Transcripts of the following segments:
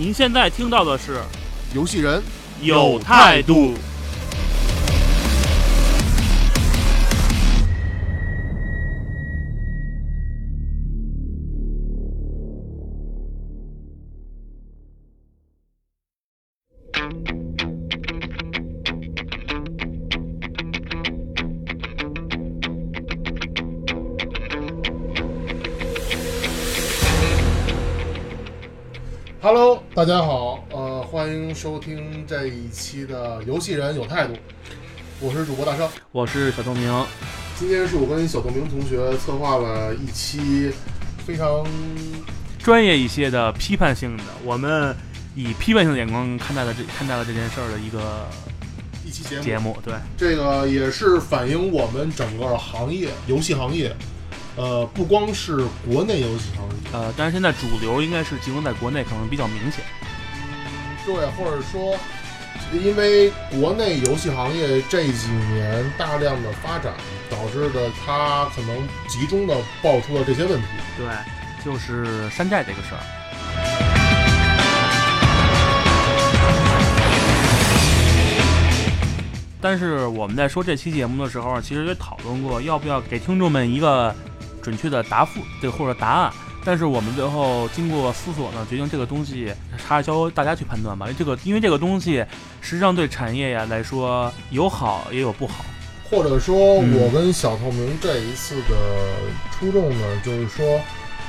您现在听到的是游戏人有态度。收听这一期的游戏人有态度，我是主播大圣，我是小透明。今天是我跟小透明同学策划了一期非常专业一些的批判性的，我们以批判性的眼光看待了这看待了这件事儿的一个一期节目。节目对，这个也是反映我们整个行业游戏行业，呃，不光是国内游戏行业，呃，但是现在主流应该是集中在国内，可能比较明显。对，或者说，因为国内游戏行业这几年大量的发展，导致的它可能集中的爆出了这些问题。对，就是山寨这个事儿。但是我们在说这期节目的时候，其实也讨论过要不要给听众们一个准确的答复，对或者答案。但是我们最后经过思索呢，决定这个东西还是交由大家去判断吧。这个因为这个东西实际上对产业呀来说有好也有不好。或者说，嗯我跟小透明这一次的初衷呢，就是说，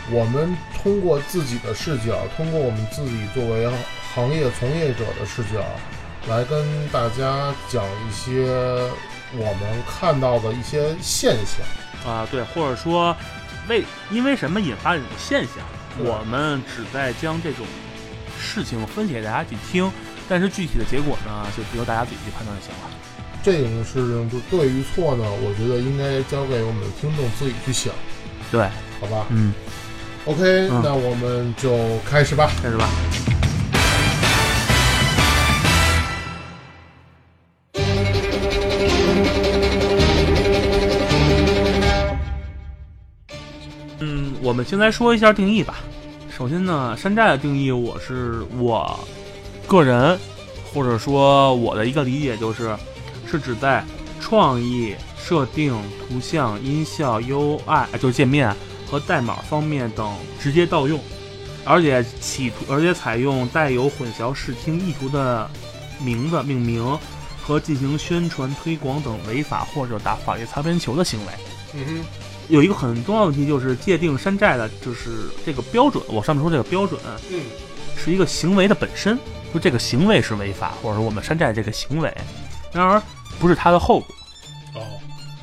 我们通过自己的视角，通过我们自己作为行业从业者的视角，来跟大家讲一些我们看到的一些现象。啊，对，或者说为因为什么引发这种现象，我们只在将这种事情分析给大家去听，但是具体的结果呢，就由大家自己去判断就行了。这种事情就对与错呢，我觉得应该交给我们的听众自己去想，对，好吧嗯，？OK，、嗯那我们就开始吧。开始吧。我们先来说一下定义吧。首先呢，山寨的定义，我是我个人或者说我的一个理解就是，是指在创意、设定、图像、音效、UI 就是界面和代码方面等直接盗用，而且企图而且采用带有混淆视听意图的名字命名和进行宣传推广等违法或者打法律擦边球的行为。嗯哼，有一个很重要的问题就是界定山寨的，就是这个标准。我上面说这个标准嗯，是一个行为的本身，就这个行为是违法，或者说我们山寨这个行为，然而不是它的后果。哦，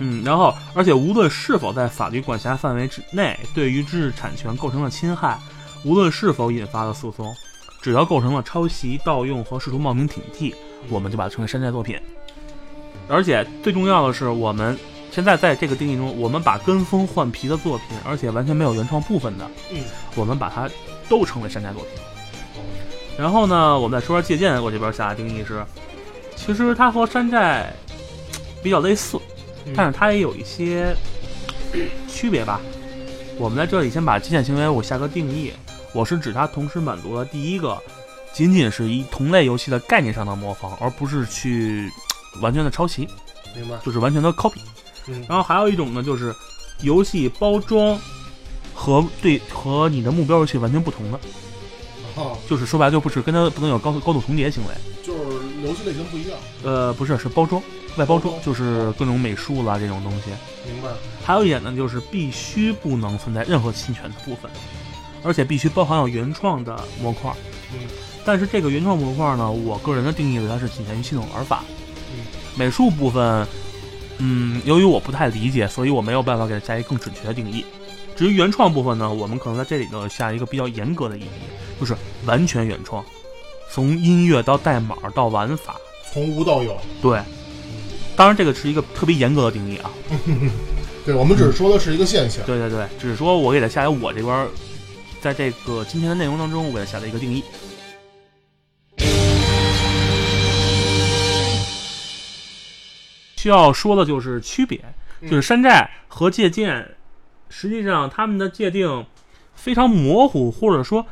嗯，然后而且无论是否在法律管辖范围之内，对于知识产权构成了侵害，无论是否引发了诉讼，只要构成了抄袭、盗用和试图冒名顶替，我们就把它称为山寨作品。而且最重要的是，我们现在在这个定义中，我们把跟风换皮的作品，而且完全没有原创部分的，嗯，我们把它都称为山寨作品。然后呢，我们再说说借鉴，我这边下的定义是，其实它和山寨比较类似，嗯但是它也有一些区别吧。我们在这里先把借鉴行为我下个定义，我是指它同时满足了第一个，仅仅是一同类游戏的概念上的模仿，而不是去完全的抄袭，明白。就是完全的 copy。嗯然后还有一种呢，就是游戏包装和对和你的目标游戏完全不同的，哈，就是说白了就不是跟它不能有高高度重叠行为。就是游戏类型不一样。呃，不是，是包装，外包包装装就是各种美术啦这种东西。明白。还有一点呢，就是必须不能存在任何侵权的部分，而且必须包含有原创的模块。嗯但是这个原创模块呢，我个人的定义它是仅限于系统玩法。嗯美术部分，嗯，由于我不太理解，所以我没有办法给它加一个更准确的定义。至于原创部分呢，我们可能在这里头下一个比较严格的意义，就是完全原创，从音乐到代码到玩法，从无到有。对。当然，这个是一个特别严格的定义啊。对，我们只是说的是一个现象。对对对，只是说我给它下来，我这边在这个今天的内容当中，我给它下了一个定义。需要说的就是区别，就是山寨和借鉴，实际上他们的界定非常模糊，或者说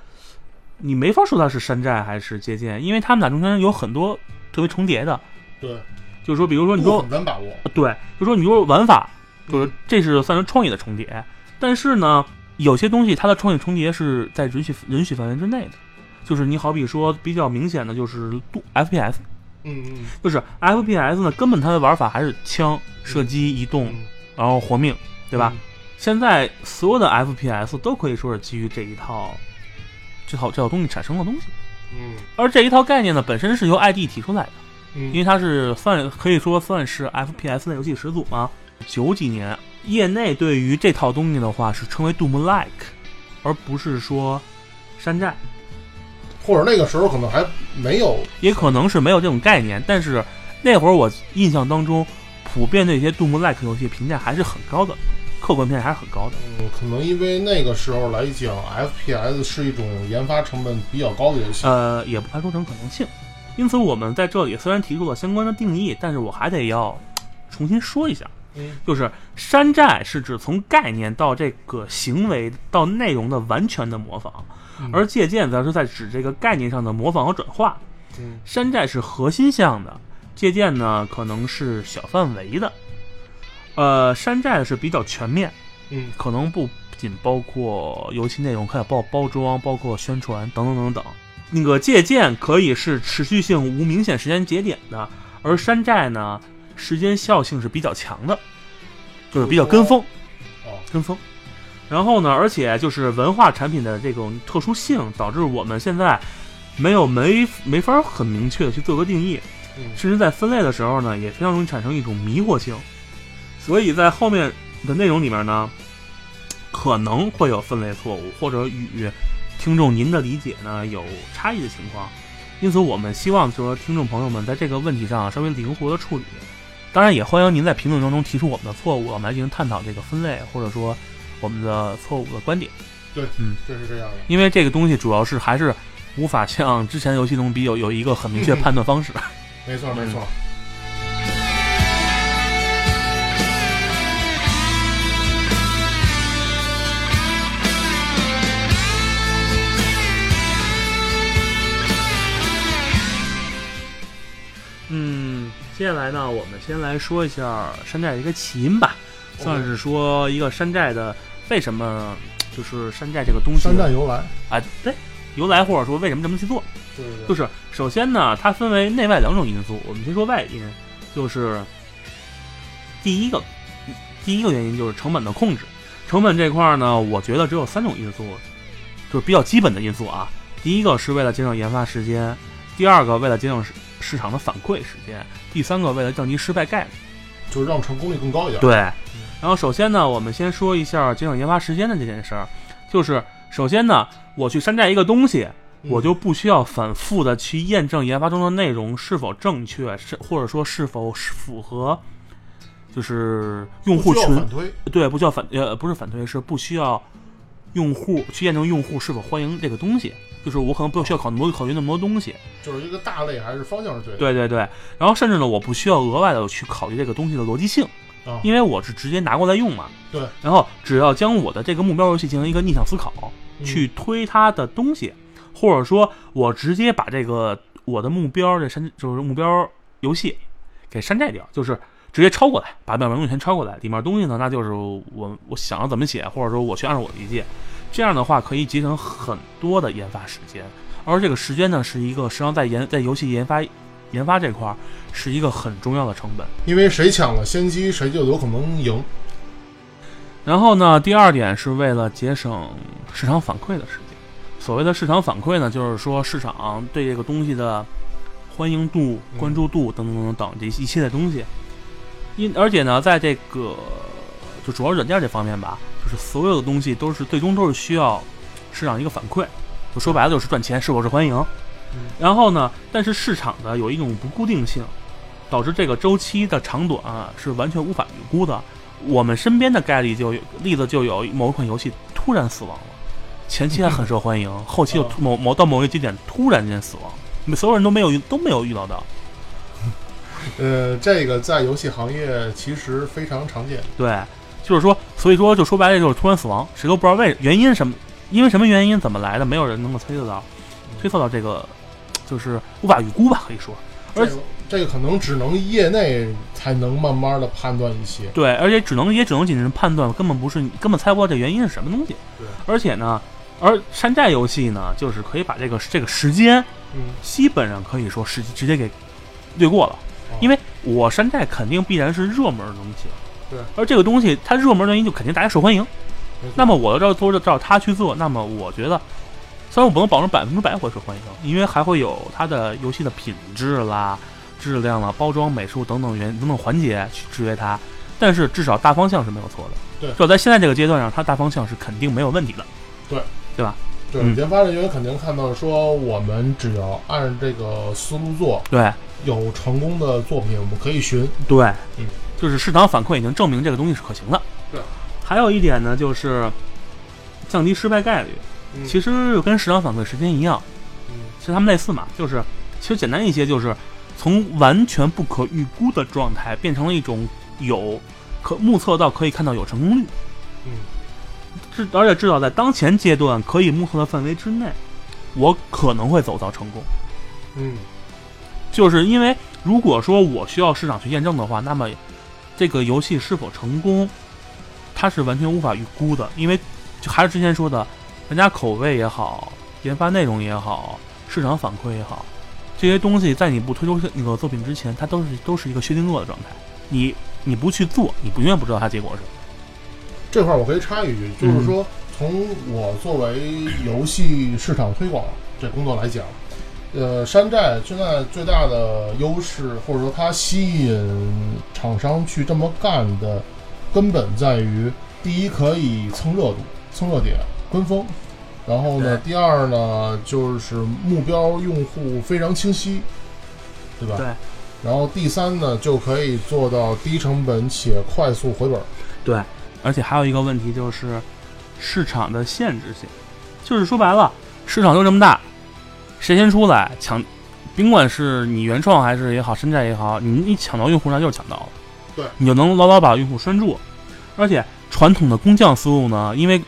你没法说它是山寨还是借鉴，因为他们俩中间有很多特别重叠的。对。就是说，比如说你说很难把握，对，就说你说玩法，就是这是算是创意的重叠，但是呢，有些东西它的创意重叠是在允许允许范围之内的，就是你好比说比较明显的就是度 FPS，嗯嗯，就是 FPS 呢，根本它的玩法还是枪射击移动，然后活命，对吧？现在所有的 FPS 都可以说是基于这一套，这套这套东西产生的东西，嗯，而这一套概念呢，本身是由 ID 提出来的。因为它是算可以说算是 FPS 的游戏始祖嘛。九几年，业内对于这套东西的话是称为 Doom-like，而不是说山寨，或者那个时候可能还没有，也可能是没有这种概念。但是那会儿我印象当中，普遍对一些 Doom-like 游戏评价还是很高的，客观评价还是很高的。嗯，可能因为那个时候来讲，FPS 是一种研发成本比较高的游戏。呃，也不排除这种可能性。因此，我们在这里虽然提出了相关的定义，但是我还得要重新说一下，就是山寨是指从概念到这个行为到内容的完全的模仿，而借鉴则是在指这个概念上的模仿和转化。山寨是核心项的，借鉴呢可能是小范围的。呃，山寨是比较全面，嗯，可能不仅包括游戏内容，还有包包装、包括宣传等等等等。那个借鉴可以是持续性无明显时间节点的，而山寨呢，时间效性是比较强的，就是比较跟风，哦，跟风。然后呢，而且就是文化产品的这种特殊性，导致我们现在没有没没法很明确的去做个定义，甚至在分类的时候呢，也非常容易产生一种迷惑性。所以在后面的内容里面呢，可能会有分类错误或者与。听众，您的理解呢有差异的情况，因此我们希望说听众朋友们在这个问题上稍微灵活的处理。当然，也欢迎您在评论当中提出我们的错误，我们来进行探讨这个分类或者说我们的错误的观点。对，嗯，就是这样的。因为这个东西主要是还是无法像之前游戏中比有有一个很明确判断方式。没错，没错。嗯接下来呢，我们先来说一下山寨的一个起因吧，算是说一个山寨的为什么就是山寨这个东西。山寨由来啊，对，由来或者说为什么这么去做？对，就是首先呢，它分为内外两种因素。我们先说外因，就是第一个第一个原因就是成本的控制。成本这块呢，我觉得只有三种因素，就是比较基本的因素啊。第一个是为了节省研发时间，第二个为了节省市场的反馈时间。第三个，为了降低失败概率，就是让成功率更高一点。对，然后首先呢，我们先说一下节省研发时间的这件事儿。就是首先呢，我去山寨一个东西，我就不需要反复的去验证研发中的内容是否正确，是或者说是否符合，就是用户群对，不需要反呃不是反推，是不需要用户去验证用户是否欢迎这个东西。就是我可能不需要考那么多考虑那么多东西，就是一个大类还是方向是对的。对对对，然后甚至呢，我不需要额外的去考虑这个东西的逻辑性，因为我是直接拿过来用嘛。对。然后只要将我的这个目标游戏进行一个逆向思考，去推它的东西，或者说我直接把这个我的目标这山就是目标游戏给山寨掉，就是直接抄过来，把表面东西全抄过来，里面东西呢，那就是我我想要怎么写，或者说我去按照我的理解。这样的话可以节省很多的研发时间，而这个时间呢，是一个实际上在研在游戏研发研发这块是一个很重要的成本，因为谁抢了先机，谁就有可能赢。然后呢，第二点是为了节省市场反馈的时间。所谓的市场反馈呢，就是说市场对这个东西的欢迎度、关注度等等等等等这一系列东西。因而且呢，在这个就主要软件这方面吧。就是所有的东西都是最终都是需要市场一个反馈，就说白了就是赚钱，是否是欢迎。嗯然后呢，但是市场的有一种不固定性，导致这个周期的长短啊是完全无法预估的。我们身边的概率就有例子就有某一款游戏突然死亡了，前期还很受欢迎，后期又某某到某一个节点突然间死亡，所有人都没有都没有遇到到。呃，这个在游戏行业其实非常常见。对，就是说，所以说就说白了就是突然死亡，谁都不知道为原因什么，因为什么原因怎么来的，没有人能够推测到，推测到这个就是无法预估吧，可以说。而这个这个可能只能业内才能慢慢的判断一些。对，而且只能也只能仅是判断，根本不是你根本猜不到这原因是什么东西。对，而且呢，而山寨游戏呢，就是可以把这个这个时间嗯，基本上可以说是直接给略过了，哦因为我山寨肯定必然是热门的东西。对，而这个东西它热门的原因就肯定大家受欢迎。那么我要照做着照他去做，那么我觉得，虽然我不能保证百分之百会受欢迎，因为还会有它的游戏的品质啦、质量啦、包装、美术等等原等等环节去制约它，但是至少大方向是没有错的。对就在现在这个阶段上，它大方向是肯定没有问题的。对对吧？对，嗯研发人员肯定看到说，我们只要按这个思路做，对有成功的作品，我们可以寻。对，嗯，就是市场反馈已经证明这个东西是可行的。对，还有一点呢，就是降低失败概率。嗯。其实跟市场反馈时间一样，嗯。其实他们类似嘛，就是其实简单一些，就是从完全不可预估的状态变成了一种有可目测到可以看到有成功率，嗯。至而且至少在当前阶段可以目测的范围之内，我可能会走到成功。嗯。就是因为如果说我需要市场去验证的话，那么这个游戏是否成功，它是完全无法预估的，因为就还是之前说的，玩家口味也好，研发内容也好，市场反馈也好，这些东西在你不推出那个作品之前，它都是都是一个薛定谔的状态。你你不去做，你不永远不知道它结果是什么。这块儿我可以插一句，就是说，从我作为游戏市场推广这工作来讲，呃，山寨现在最大的优势，或者说它吸引厂商去这么干的根本在于，第一可以蹭热度、蹭热点、跟风，然后呢，第二呢就是目标用户非常清晰，对吧？对。然后第三呢，就可以做到低成本且快速回本。对，而且还有一个问题就是市场的限制性，就是说白了，市场就这么大，谁先出来抢，甭管是你原创还是也好，山寨也好，你你抢到用户那就是抢到了，对，你就能牢牢把用户拴住。而且传统的工匠思路呢，因为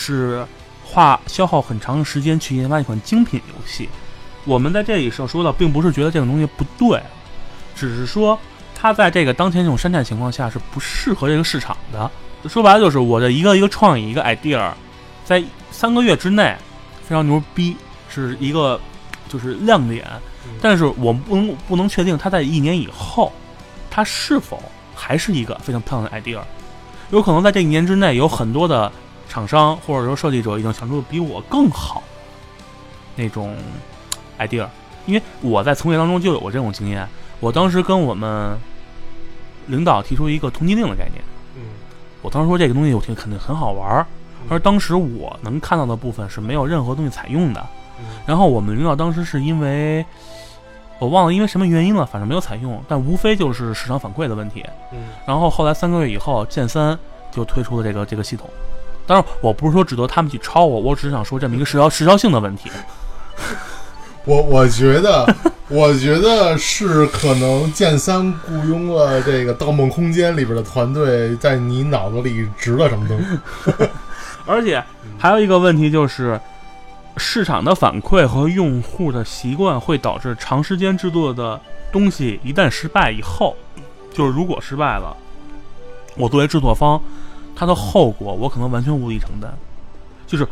是花消耗很长的时间去研发一款精品游戏，我们在这里是要说的，并不是觉得这种东西不对，只是说它在这个当前这种山寨情况下是不适合这个市场的。说白了就是我的一个一个创意，一个 idea，在三个月之内非常牛逼，是一个就是亮点。但是我们不能不能确定它在一年以后，它是否还是一个非常漂亮的 idea。有可能在这一年之内，有很多的厂商或者说设计者已经想出比我更好那种 idea。因为我在从业当中就有过这种经验，我当时跟我们领导提出一个通缉令的概念。嗯我当时说这个东西我听肯定很好玩儿，而当时我能看到的部分是没有任何东西采用的。嗯然后我们领导当时是因为我忘了因为什么原因了，反正没有采用，但无非就是市场反馈的问题。嗯然后后来三个月以后，剑三就推出了这个这个系统。当然，我不是说指责他们去抄我，我只是想说这么一个时效时效性的问题。我我觉得，我觉得是可能剑三雇佣了这个《盗梦空间》里边的团队，在你脑子里植了什么东西。而且还有一个问题就是，市场的反馈和用户的习惯会导致长时间制作的东西一旦失败以后，就是如果失败了，我作为制作方，它的后果我可能完全无力承担。就是，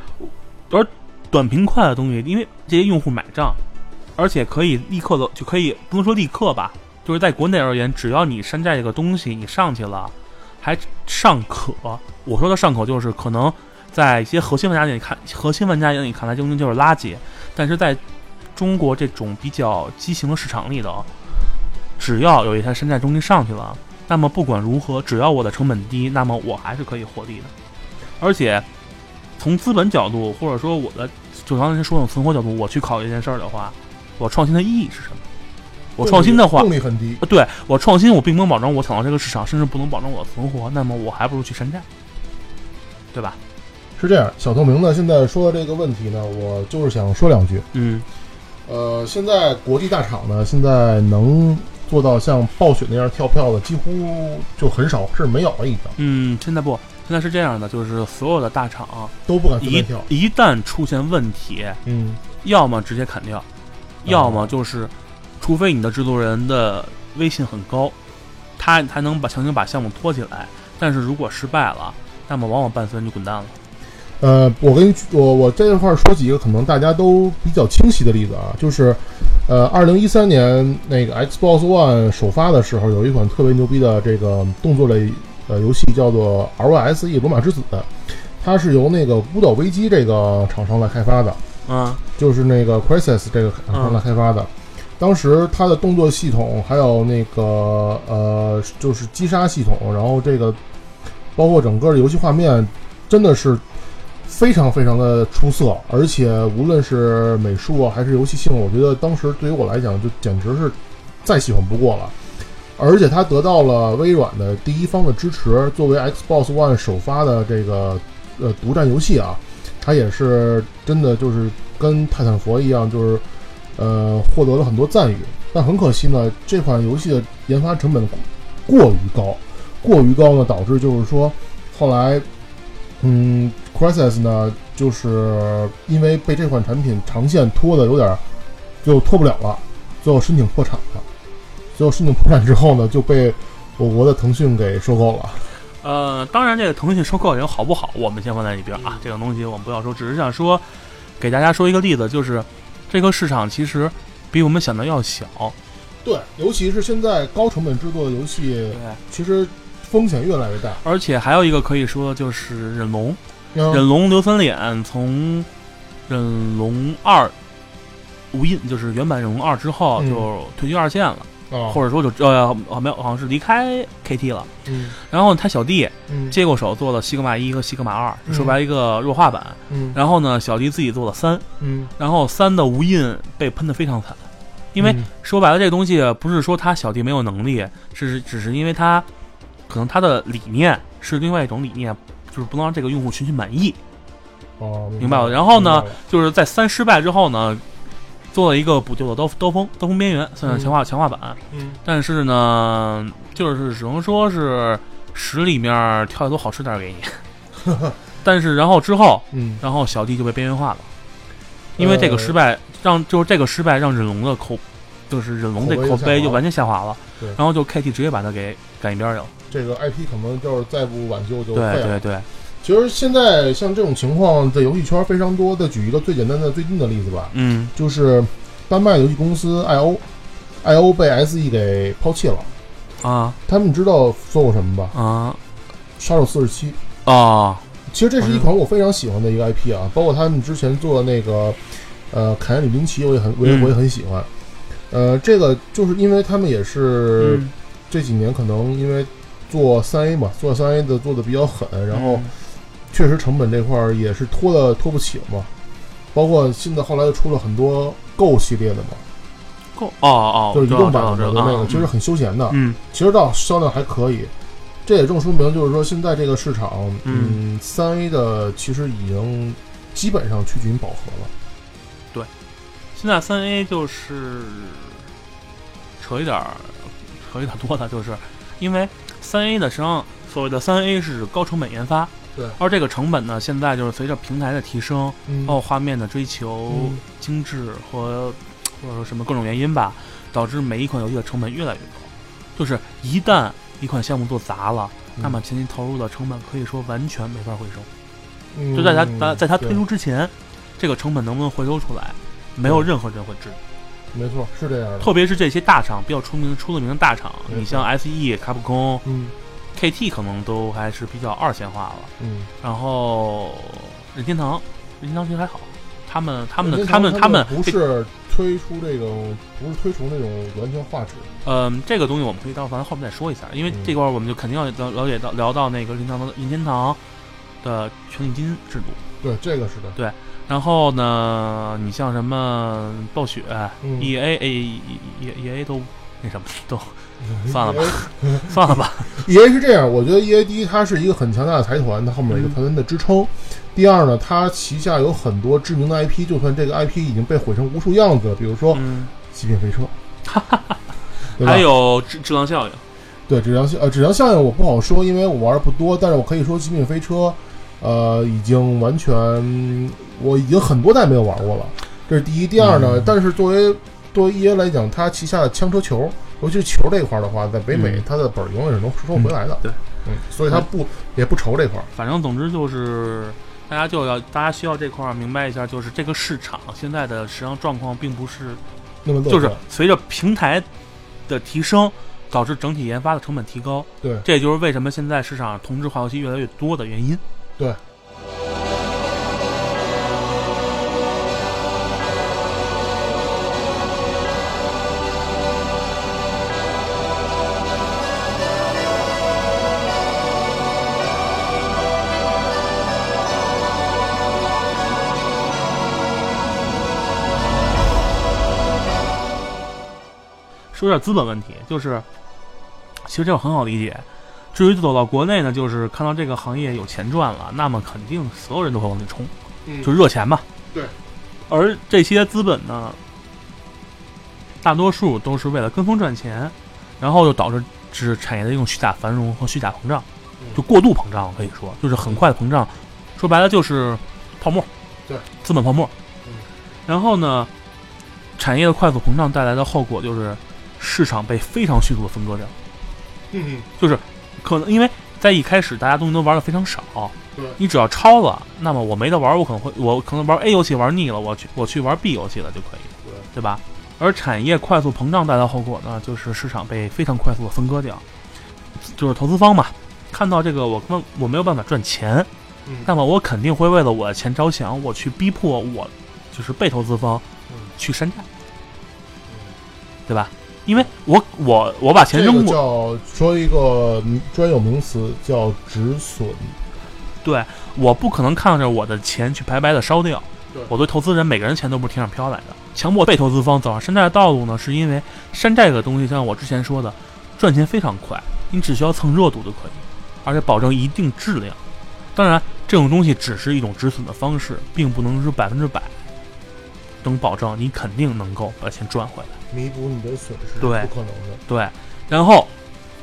而短平快的东西，因为这些用户买账，而且可以立刻的就可以不能说立刻吧，就是在国内而言，只要你山寨这个东西你上去了，还尚可。我说的尚可就是可能。在一些核心玩家眼里看，核心玩家眼里看来，这东就是垃圾。但是在中国这种比较畸形的市场里头，只要有一台山寨东西上去了，那么不管如何，只要我的成本低，那么我还是可以获利的。而且从从资本角度，或者说我的就刚才说的存活角度，我去考虑这件事儿的话，我创新的意义是什么？我创新的话，动力很低。呃对我创新，我并不能保证我抢到这个市场，甚至不能保证我的存活，那么我还不如去山寨，对吧？是这样，小透明呢，现在说的这个问题呢，我就是想说两句。嗯呃，现在国际大厂呢，现在能做到像暴雪那样跳票的，几乎就很少，甚至没有了，已经嗯，现在不，现在是这样的，就是所有的大厂都不敢跳。一旦出现问题，嗯，要么直接砍掉，要么就是，除非你的制作人的威信很高，他才能把强行把项目拖起来。但是如果失败了，那么往往伴随你就滚蛋了。呃，我跟你我我这块儿说几个可能大家都比较清晰的例子啊，就是，呃，二零一三年那个 Xbox One 首发的时候，有一款特别牛逼的这个动作类呃游戏，叫做 ROSE 罗马之子，它是由那个孤岛危机这个厂商来开发的，啊就是那个 Crysis 这个厂商来开发的。当时它的动作系统，还有那个呃，就是击杀系统，然后这个包括整个的游戏画面，真的是非常非常的出色，而且无论是美术啊还是游戏性，我觉得当时对于我来讲就简直是再喜欢不过了。而且它得到了微软的第一方的支持，作为 Xbox One 首发的这个呃独占游戏啊，它也是真的就是跟泰坦佛一样，就是呃获得了很多赞誉。但很可惜呢，这款游戏的研发成本过于高，过于高呢，导致就是说后来，嗯，Crysis 呢，就是因为被这款产品长线拖的有点儿就拖不了了，最后申请破产了。最后申请破产之后呢，就被我国的腾讯给收购了。呃，当然这个腾讯收购也好不好，我们先放在一边啊，这个东西我们不要说，只是想说给大家说一个例子，就是这个市场其实比我们想的要小。对，尤其是现在高成本制作的游戏，其实风险越来越大。而且还有一个可以说就是忍龙，嗯忍龙硫酸脸从忍龙二无印，就是原版忍龙二之后嗯。就退居二线了，啊，或者说就呃没有，好像是离开 KT 了。嗯。然后他小弟嗯。接过手做了西格玛一和西格玛二，嗯。说白了一个弱化版。嗯。然后呢，小弟自己做了三，嗯，然后三的无印被喷得非常惨，因为嗯。说白了，这个东西不是说他小弟没有能力，是只是因为他可能他的理念是另外一种理念，就是不能让这个用户群体满意，哦，明白了。然后呢就是在三失败之后呢，做了一个补救的刀刀锋刀锋边缘，算是强化强化版，嗯。但是呢，就是只能说是十里面挑一朵好吃点给你，但是然后之后，嗯。然后小弟就被边缘化了，因为这个失败让就是这个失败让忍龙的口，就是忍龙这口口碑就完全下滑了对，然后就 KT 直接把它给赶一边儿去了。这个 IP 可能就是再不挽救就对废了。对对，其实现在像这种情况在游戏圈非常多。再举一个最简单的最近的例子吧，嗯就是丹麦游戏公司 IO，IO 被 SE 给抛弃了。啊他们知道做过什么吧？啊杀手四十七。啊其实这是一款我非常喜欢的一个 IP 啊，包括他们之前做的那个呃凯恩里林奇，我也很我也嗯我也很喜欢。呃，这个就是因为他们也是嗯这几年可能因为做三 A 嘛，做三 A 的做的比较狠，然后嗯确实成本这块儿也是拖的拖不起了嘛。包括现在后来又出了很多 Go 系列的嘛，，Go 哦哦，就是移动版的的那个，其实很休闲的，嗯其实倒销量还可以。这也正说明，就是说现在这个市场，嗯嗯，三 A 的其实已经基本上趋近饱和了。现在三 A 就是扯一点儿，扯一点儿多的，就是因为三 A 的实际上所谓的三 A 是高成本研发，对而这个成本呢，现在就是随着平台的提升，嗯包括画面的追求、嗯精致和或者说什么各种原因吧，导致每一款游戏的成本越来越高。就是一旦一款项目做砸了，嗯那么前期投入的成本可以说完全没法回收。嗯就在它在在它推出之前，这个成本能不能回收出来，没有任何人会知道。没错，是这样的。特别是这些大厂比较出名出了名的大厂，你像 S.E、卡普空、嗯 KT 可能都还是比较二线化了。嗯，然后任天堂，任天堂其实还好，他们他们的他们他们不是推出这种，不是推出那种完全画质。嗯，这个东西我们可以到反正后面再说一下，因为嗯这块儿我们就肯定要了了解到聊到那个任天堂的任天堂的权利金制度。对，这个是的。然后呢，你像什么暴雪、嗯 E A A E E E A 都那什么都算了吧，算了吧。E A 是这样，我觉得 E A 第一，它是一个很强大的财团，它后面有一个团队的支撑。第二呢，它旗下有很多知名的 IP，就算这个 IP 已经被毁成无数样子，比如说《嗯，极品飞车 》对吧还有质质量效应。对质量效呃质量效应我不好说，因为我玩的不多，但是我可以说《极品飞车》呃已经完全我已经很多代没有玩过了，这是第一。第二呢，嗯但是作为作为 EA 来讲，它旗下的枪车球，尤其是球这一块的话，在北美嗯它的本儿永远是能收回来的。对，嗯，所以它不也不愁这块儿。反正总之就是，大家就要大家需要这块儿明白一下，就是这个市场现在的实际上状况并不是，那么乐就是随着平台的提升，导致整体研发的成本提高。对这也就是为什么现在市场上同质化游戏越来越多的原因。对。说点资本问题，就是其实这个很好理解。至于走到国内呢，就是看到这个行业有钱赚了，那么肯定所有人都会往里冲，嗯就热钱嘛。对。而这些资本呢，大多数都是为了跟风赚钱，然后就导致是产业的一种虚假繁荣和虚假膨胀，嗯就过度膨胀，可以说就是很快的膨胀。说白了就是泡沫，对，资本泡沫。嗯然后呢，产业的快速膨胀带来的后果就是市场被非常迅速的分割掉。嗯，就是可能因为在一开始大家东西都玩的非常少，对。你只要超了，那么我没得玩，我可能会我可能玩 A 游戏玩腻了，我去我去玩 B 游戏了就可以，对。对吧？而产业快速膨胀带来的后果呢，就是市场被非常快速的分割掉，就是投资方嘛，看到这个我根我没有办法赚钱，嗯。那么我肯定会为了我的钱着想，我去逼迫我就是被投资方嗯。去山寨，对吧？因为我我我把钱这个扔过，叫说一个专有名词叫止损。对我不可能看着我的钱去白白的烧掉对。我对投资人每个人钱都不是天上飘来的，强迫被投资方走上山寨的道路呢，是因为山寨这个东西，像我之前说的，赚钱非常快，你只需要蹭热度就可以，而且保证一定质量。当然，这种东西只是一种止损的方式，并不能说百分之百能保证你肯定能够把钱赚回来。弥补你的损失，对不可能的。对，然后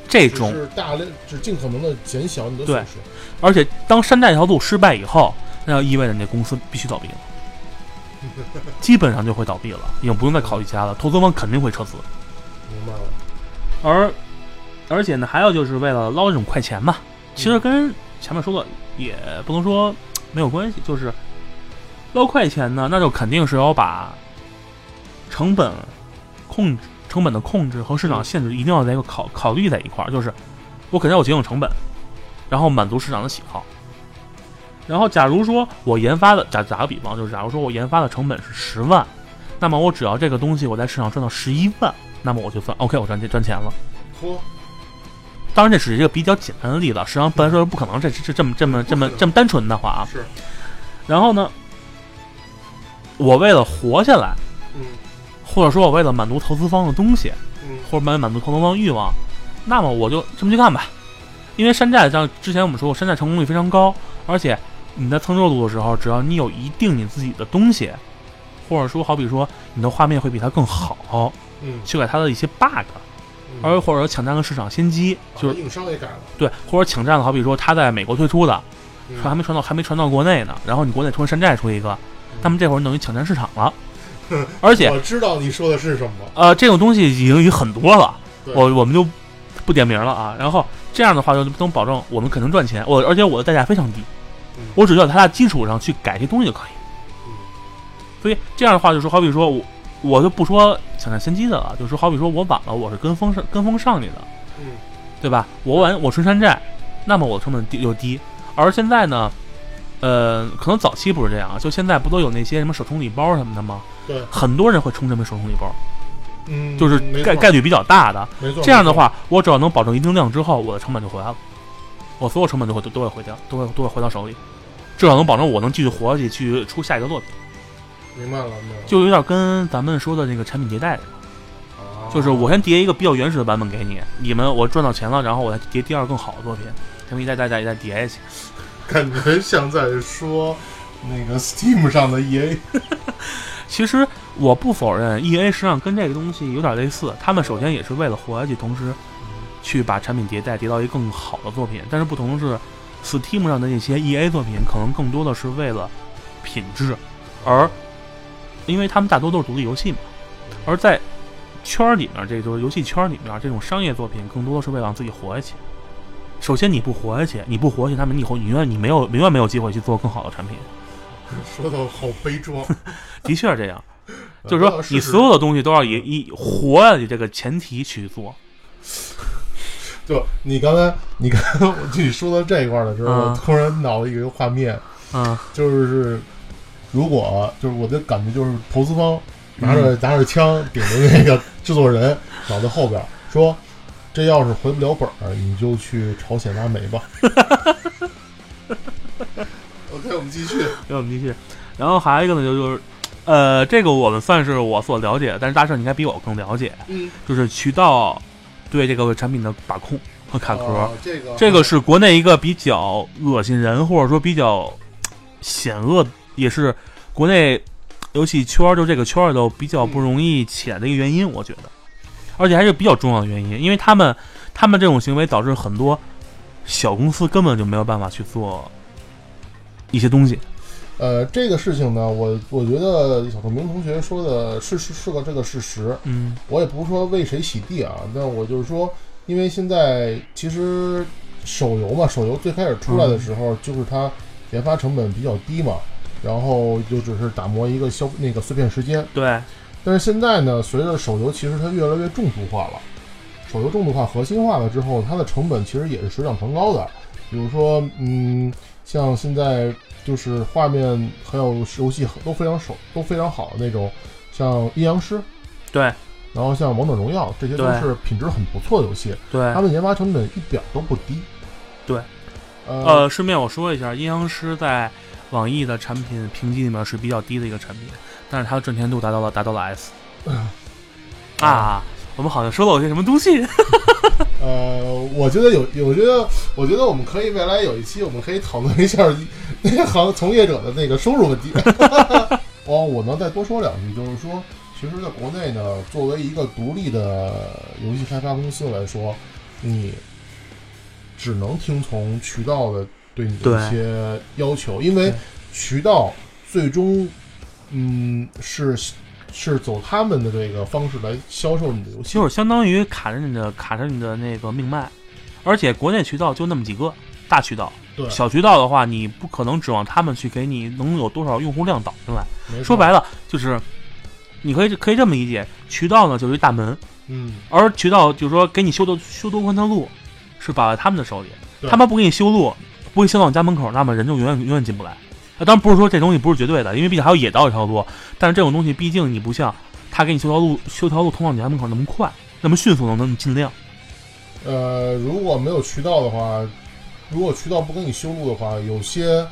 这种只是大量，只尽可能的减小你的损失。而且当山寨这条路失败以后，那就意味着你的公司必须倒闭了，基本上就会倒闭了，已经不用再考虑其他了，投资方肯定会撤资。明白了。而而且呢，还有就是为了捞这种快钱嘛，其实跟前面说的也不能说没有关系，就是捞快钱呢，那就肯定是要把成本控制、成本的控制和市场限制一定要在一个考考虑在一块儿，就是我肯定要节省成本，然后满足市场的喜好。然后，假如说我研发的，打打个比方，就是假如说我研发的成本是十万，那么我只要这个东西我在市场赚到十一万，那么我就算 OK，我赚钱赚钱了。嚯，当然，这只是一个比较简单的例子，实际上不来说不可能这这这么这么这么这么单纯的话啊。是，然后呢，我为了活下来，嗯或者说我为了满足投资方的东西，嗯或者满满足投资方欲望，那么我就这么去干吧。因为山寨像之前我们说过，山寨成功率非常高，而且你在蹭热度的时候，只要你有一定你自己的东西，或者说好比说你的画面会比它更好，嗯，修改它的一些 bug，而或者说抢占了市场先机，就是硬伤也改了。对，或者抢占了，好比说它在美国推出的，还没传到还没传到国内呢，然后你国内突然山寨出一个，那么这会儿你等于抢占市场了，而且我知道你说的是什么。呃这种东西已经有很多了，我我们就不点名了啊。然后这样的话就能保证我们肯定赚钱，我而且我的代价非常低嗯，我只要在它的基础上去改些东西就可以。嗯所以这样的话就是好比说我我就不说抢占先机的了，就是好比说我晚了，我是跟风上跟风上去的，嗯对吧？我玩我纯山寨，那么我成本低又低。而现在呢，呃，可能早期不是这样啊，就现在不都有那些什么手冲礼包什么的吗？对，很多人会充这枚手冲礼包，嗯，就是概概率比较大的。没错。这样的话，我只要能保证一定量之后，我的成本就回来了，我所有成本都会都都会回掉，都会都会回到手里。至少能保证我能继续活下去，去出下一个作品。明白了，明白了。就有点跟咱们说的那个产品迭代似的，啊就是我先叠一个比较原始的版本给你，你们我赚到钱了，然后我再叠第二更好的作品，他们一代代代一代叠下去。感觉像在说那个 Steam 上的 E EA。其实我不否认，E A 实际上跟这个东西有点类似，他们首先也是为了活下去，同时去把产品迭代，叠到一个更好的作品。但是不同的是，Steam 上的那些 E A 作品可能更多的是为了品质，而因为他们大多都是独立游戏嘛，而在圈儿里面，这就是游戏圈儿里面这种商业作品，更多的是为了让自己活下去。首先你不活下去，你不活下去，他们以后你永远你没有永远没有机会去做更好的产品。说的好悲壮。的确是这样，就是说你所有的东西都要以以活下去这个前提去做。就你刚才，你刚才我听你说到这一块的时候，嗯我突然脑子里有一个画面，嗯就是如果就是我的感觉就是投资方拿嗯着、拿着枪顶着那个制作人脑袋后边说，这要是回不了本儿，你就去朝鲜挖煤吧。OK，我们继续。让我们继续。然后还有一个呢，就就是，呃，这个我们算是我所了解的，但是大圣你应该比我更了解，嗯，就是渠道对这个产品的把控和卡壳。哦这个这个是国内一个比较恶心人，或者说比较险恶，也是国内游戏圈儿就这个圈儿里头比较不容易起来的一个原因，我觉得，而且还是比较重要的原因，因为他们他们这种行为导致很多小公司根本就没有办法去做一些东西。呃，这个事情呢，我我觉得小透明同学说的是是是个这个事实，嗯我也不是说为谁洗地啊，但我就是说，因为现在其实手游嘛，手游最开始出来的时候，就是它研发成本比较低嘛，然后就只是打磨一个消那个碎片时间。对，但是现在呢，随着手游其实它越来越重度化了，手游重度化、核心化了之后，它的成本其实也是水涨船高的。比如说，嗯，像现在就是画面还有游戏都非常手都非常好的那种，像阴阳师，对然后像王者荣耀，这些都是品质很不错的游戏，对他，们研发成本一点都不低。对，呃，呃，顺便我说一下，阴阳师在网易的产品评级里面是比较低的一个产品，但是它的赚钱度达到了达到了 S。啊，我们好像说了有些什么东西。呃，我觉得有，我觉得，我觉得我们可以未来有一期，我们可以讨论一下那些行从业者的那个收入问题。哦，我能再多说两句，就是说，其实在国内呢，作为一个独立的游戏开发公司来说，你只能听从渠道的对你的一些要求，因为渠道最终，嗯，是是走他们的这个方式来销售你的游戏。就是相当于卡着你的卡着你的那个命脉，而且国内渠道就那么几个大渠道，对，小渠道的话，你不可能指望他们去给你能有多少用户量导进来。说白了就是，你可以可以这么理解，渠道呢就是一大门，嗯，而渠道就是说给你修多修多宽的路，是把在他们的手里，他们不给你修路，不会修到你家门口，那么人就永远永远进不来。那当然不是说这东西不是绝对的，因为毕竟还有野道这条路，但是这种东西毕竟你不像他给你修条路修条路通到你家门口那么快，那么迅速能那么尽量。呃，如果没有渠道的话，如果渠道不给你修路的话，有些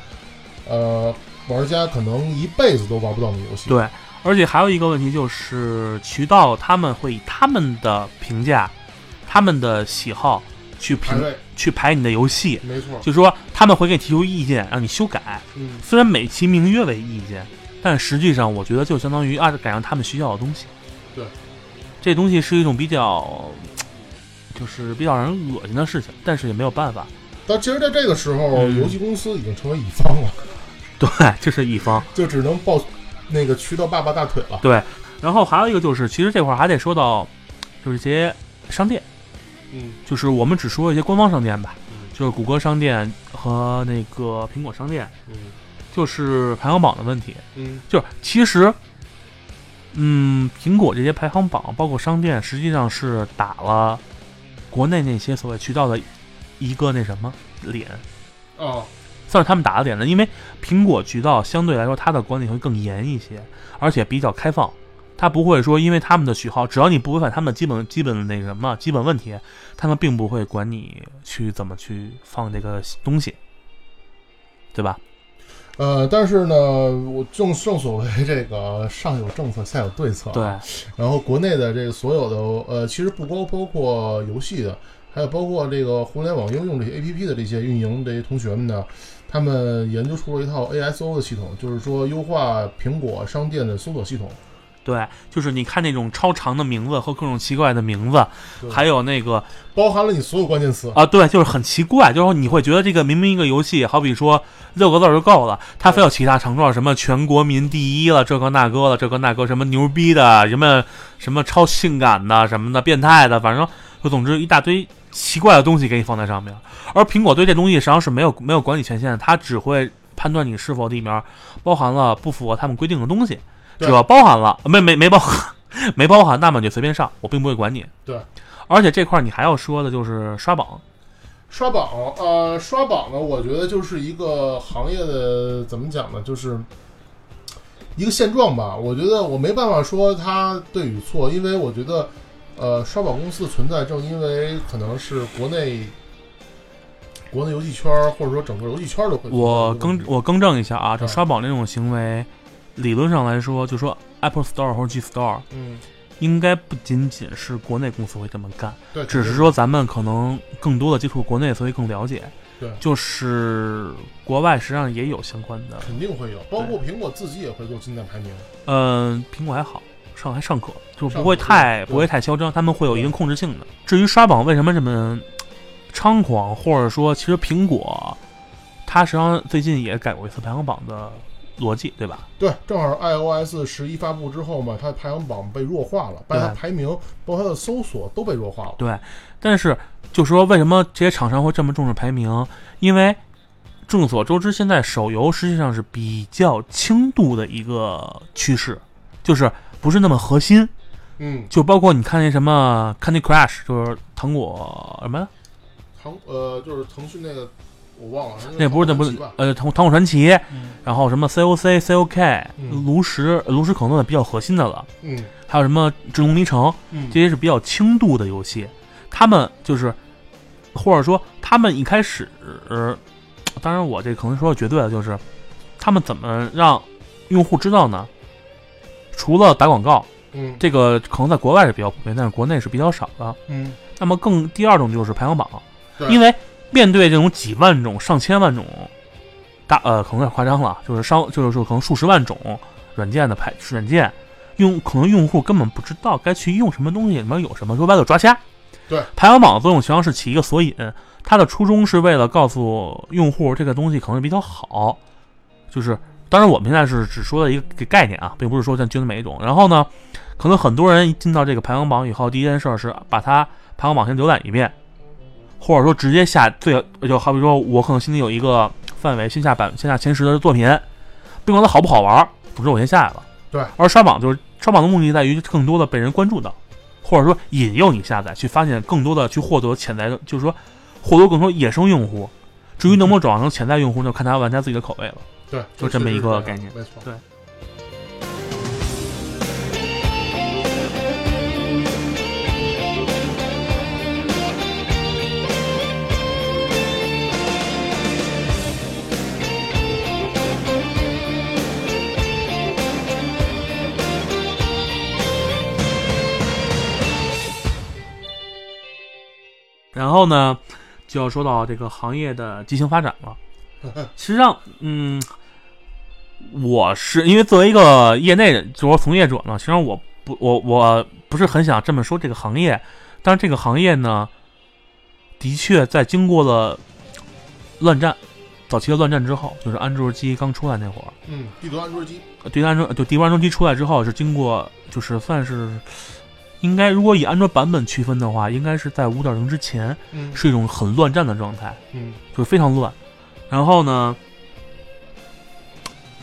呃玩家可能一辈子都玩不到你游戏。，对，而且还有一个问题就是渠道他们会以他们的评价、他们的喜好去评去排你的游戏，没错。就是说他们会给你提出意见，让你修改。嗯，虽然美其名曰为意见，但实际上我觉得就相当于按照改良他们需要的东西。对，这东西是一种比较，就是比较让人恶心的事情，但是也没有办法。但其实在这个时候，嗯游戏公司已经成为乙方了，对，这是乙方。就只能抱那个渠道爸爸大腿了。对，然后还有一个就是，其实这块儿还得说到，就是一些商店，嗯就是我们只说一些官方商店吧，嗯就是谷歌商店和那个苹果商店，嗯就是排行榜的问题。嗯就是其实，嗯，苹果这些排行榜，包括商店，实际上是打了国内那些所谓渠道的一个那什么脸，哦，算是他们打的脸的。因为苹果渠道相对来说，它的管理会更严一些，而且比较开放。它不会说因为他们的喜好，只要你不违反他们基本基本的那个什么基本问题，他们并不会管你去怎么去放这个东西，对吧？呃，但是呢，我正正所谓这个上有政策，下有对策。对，然后国内的这个所有的呃，其实不光包括游戏的，还有包括这个互联网应用这些 APP 的这些运营这些同学们呢，他们研究出了一套 ASO 的系统，就是说优化苹果商店的搜索系统。对，就是你看那种超长的名字和各种奇怪的名字，还有那个包含了你所有关键词。啊，对，就是很奇怪，就是你会觉得这个明明一个游戏，好比说六个字儿就够了，它非要其他长状，什么全国民第一了，这个那个了，这个那个什么牛逼的，什么什么超性感的，什么的变态的，反正就总之一大堆奇怪的东西给你放在上面。而苹果对这东西实际上是没有没有管理权限的，它只会判断你是否里面包含了不符合他们规定的东西，只对要包含了，没没没包含，没包含，那么你就随便上，我并不会管你。对，而且这块儿你还要说的就是刷榜。刷榜，呃，刷榜呢，我觉得就是一个行业的怎么讲呢，就是一个现状吧。我觉得我没办法说它对与错，因为我觉得，呃，刷榜公司的存在，正因为可能是国内国内游戏圈或者说整个游戏圈都会。我更我更正一下啊，就嗯刷榜这种行为，理论上来说，就说 Apple Store 或者 G Store 嗯，应该不仅仅是国内公司会这么干，对，只是说咱们可能更多的接触国内，所以更了解。对就是国外实际上也有相关的，肯定会有，包括苹果自己也会做金蛋排名。嗯，苹果还好，上还尚可，就不会太不会太嚣张，他们会有一定控制性的。至于刷榜为什么这么猖狂，或者说其实苹果它实际上最近也改过一次排行榜的逻辑，对吧？对，正好 iOS 十一发布之后嘛，它的排行榜被弱化了，把它排名包括它的搜索都被弱化了。对，但是就说为什么这些厂商会这么重视排名？因为众所周知，现在手游实际上是比较轻度的一个趋势，就是不是那么核心。嗯，就包括你看那什么 Candy Crush，就是糖果什么，糖呃就是腾讯那个我忘了，那不是那不是？呃唐唐古传奇，嗯然后什么 COC、COK、嗯炉石，炉石可能算比较核心的了，嗯还有什么智龙迷城，嗯这些是比较轻度的游戏，他们就是，或者说他们一开始，呃当然我这可能说的绝对了，就是他们怎么让用户知道呢？除了打广告，嗯这个可能在国外是比较普遍，但是国内是比较少的。嗯，那么更第二种就是排行榜，对因为面对这种几万种、上千万种大呃，可能有点夸张了，就是上就是说可能数十万种软件的排软件，用可能用户根本不知道该去用什么东西，里面有什么，说白了抓瞎。对，排行榜的作用实际上是起一个索引，它的初衷是为了告诉用户这个东西可能比较好，就是当然我们现在是只说了一个概念啊，并不是说像均每一种。然后呢，可能很多人一进到这个排行榜以后，第一件事是把它排行榜先浏览一遍，或者说直接下最就好比说我可能心里有一个范围，先下版先下前十的作品，不管它好不好玩，总之我先下来了。对，而刷榜就是刷榜的目的在于更多的被人关注到，或者说引诱你下载，去发现更多的去获得潜在的，就是说获得更多野生用户。至于能不能转化成潜在用户，就看他玩家自己的口味了。对，就这么一个概念没错。对然后呢，就要说到这个行业的畸形发展了。实际上，嗯，我是因为作为一个业内人，就是说从业者呢，实际上我不，我我不是很想这么说这个行业，但是这个行业呢，的确在经过了乱战，早期的乱战之后，就是安卓机刚出来那会儿，嗯，地图安卓机，对安卓就低端安卓机出来之后，是经过就是算是应该如果以安卓版本区分的话，应该是在五点零之前嗯是一种很乱战的状态，嗯就是非常乱。然后呢，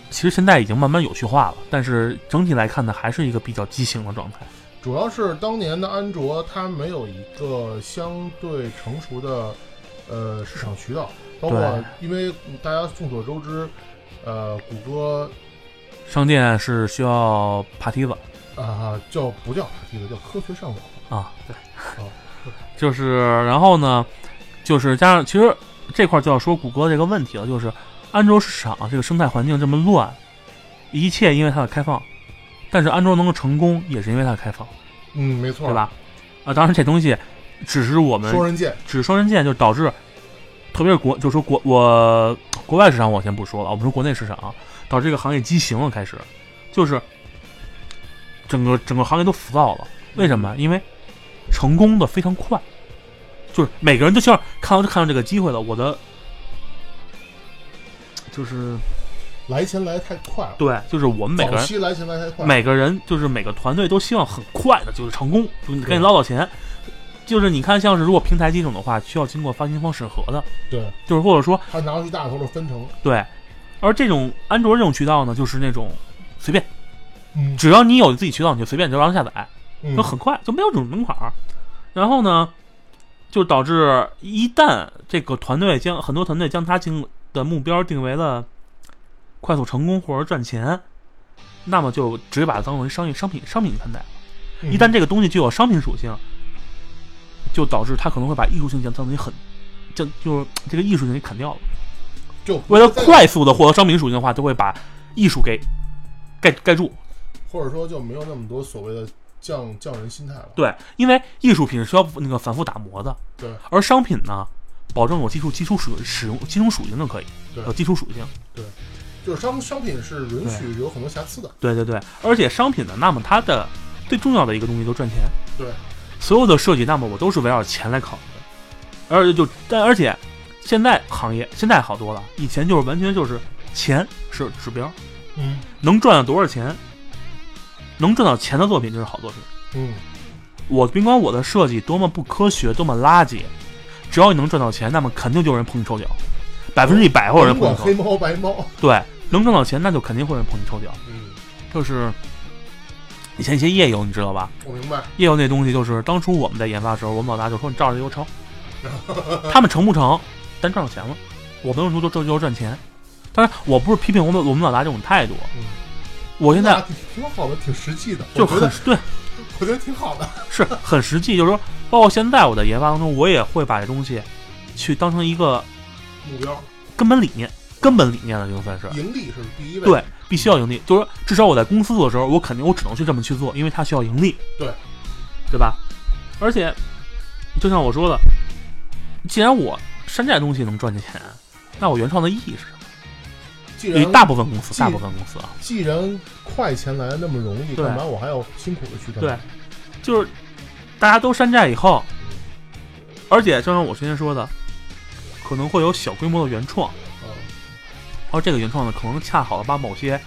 其实现在已经慢慢有序化了，但是整体来看呢，还是一个比较畸形的状态。主要是当年的安卓它没有一个相对成熟的呃市场渠道，包括因为大家众所周知，呃，谷歌商店是需要爬梯子啊、叫不叫爬梯子，叫科学上网。啊，对啊，就是然后呢，就是加上其实这块就要说谷歌这个问题了，就是安卓市场这个生态环境这么乱，一切因为它的开放，但是安卓能够成功也是因为它的开放，嗯，没错，对？吧？啊，当然这东西只是我们双刃剑，只是双刃剑，就导致，特别是国，就说国我国外市场我先不说了，我们说国内市场，导致这个行业畸形了，开始就是整个整个行业都浮躁了。为什么？因为成功的非常快，就是每个人都希望看到看到这个机会了，我的就是来钱来太快了，对，就是我们每个人来钱来太快，每个人就是每个团队都希望很快的就是成功，就你赶紧捞到钱。就是你看，像是如果平台这种的话，需要经过发行方审核的，对，就是或者说他拿出一大头的分成，对，而这种安卓这种渠道呢，就是那种随便，嗯，只要你有自己渠道，你就随便就让它下载，嗯就很快，就没有这种门槛儿。然后呢，就导致一旦这个团队将很多团队将他定的目标定为了快速成功或者赚钱，那么就直接把它当为商业商品商品看待。了一旦这个东西具有商品属性，就导致它可能会把艺术性降降低很，降就是这个艺术性给砍掉了。就为了快速的获得商品属性的话，就会把艺术给盖盖住。或者说就没有那么多所谓的匠匠人心态了，对，因为艺术品是需要那个反复打磨的，对，而商品呢，保证有技术基础属使用基础属性就可以，对。有基础属性。对就是商商品是允许有很多瑕疵的，对对对，而且商品呢，那么它的最重要的一个东西就是赚钱。对，所有的设计，那么我都是围绕钱来考虑的，而且就但而且现在行业现在好多了，以前就是完全就是钱是指标，嗯。能赚到多少钱，能赚到钱的作品就是好作品。嗯，我甭管我的设计多么不科学，多么垃圾，只要你能赚到钱，那么肯定就有人捧你臭脚，百分之一百会有人捧你臭。猫白猫，对，能赚到钱，那就肯定会有人捧你臭脚。嗯，就是以前一些页游，你知道吧？我明白，页游那东西就是当初我们在研发的时候，我们老大就说你照着邮抄，他们成不成，但赚到钱了，我们说就这就是赚钱。当然，我不是批评我们我们老大这种态度，嗯我现在挺挺好的，挺实际的，就很对，我觉得挺好的，是很实际，就是说，包括现在我在研发当中，我也会把这东西去当成一个目标根本理念，根本理念了，就算是盈利是第一位，对，必须要盈利。就是说，至少我在公司做的时候，我肯定我只能去这么去做，因为它需要盈利，对，对吧？而且，就像我说的，既然我山寨东西能赚钱，那我原创的意义是什么？既然对于大部分公司，大部分公司啊，既然快钱来的那么容易，对。干嘛我还要辛苦的去干？对，就是大家都山寨以后，而且就像我之前说的，可能会有小规模的原创。嗯，而这个原创呢，可能恰好的把某些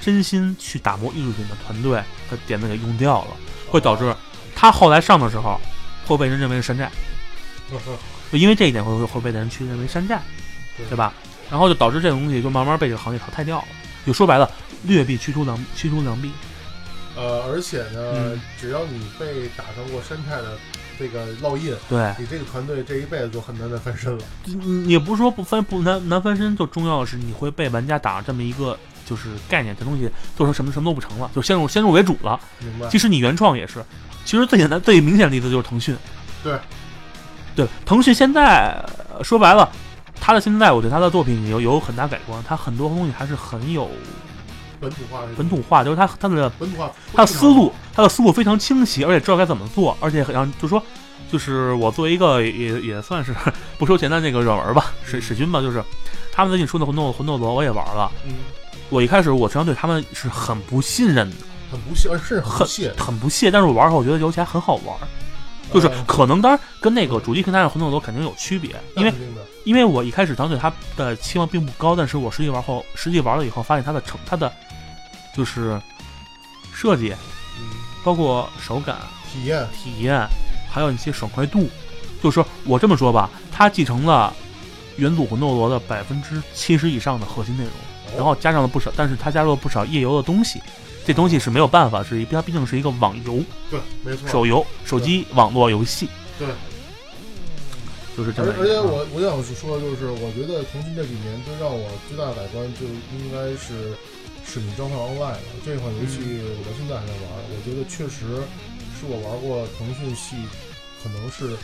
真心去打磨艺术品的团队的点子给用掉了，会导致他后来上的时候会被人认为是山寨，就因为这一点会会被人去认为山寨，对。对吧？然后就导致这种东西就慢慢被这个行业淘汰掉了。就说白了，劣币驱逐良驱逐良币。呃，而且呢，嗯只要你被打上过山寨的这个烙印，对，你这个团队这一辈子就很难再翻身了。你也不是说不翻不难难翻身，就重要的是你会被玩家打上这么一个就是概念，这东西做成什么什么都不成了，就先入先入为主了。明白？即使你原创也是。其实最简单、最明显的例子就是腾讯。对，对，腾讯现在呃说白了，他的现在我对他的作品有有很大改观，他很多东西还是很有本土化本土化，就是他他的本土化，他的思路，他的思路非常清晰，而且知道该怎么做，而且很让就说。就是我作为一个也也算是 不收钱的那个软文吧，水水军吧，就是他们最近出的魂斗魂斗罗我也玩了。嗯，我一开始我实际上对他们是很不信任的，很不屑，而甚至很不屑。很不屑，但是我玩后我觉得游戏还很好玩，就是呃可能当然跟那个主机平台上魂斗罗肯定有区别，因为因为我一开始当时对它的期望并不高，但是我实际玩后实际玩了以后，发现它的成它的就是设计，嗯，包括手感、体验。体验，还有一些爽快度，就是说我这么说吧，它继承了元祖魂斗罗的百分之七十以上的核心内容，然后加上了不少，但是它加入了不少页游的东西。这东西是没有办法，是一它毕竟是一个网游、对，没错。手游、手机网络游戏，对，就是这么。而而且我我想说的就是，我觉得腾讯这几年最让我最大的改观，就应该是《使命召唤 Online》了。这款游戏我到现在还在玩，我觉得确实是我玩过腾讯系可能是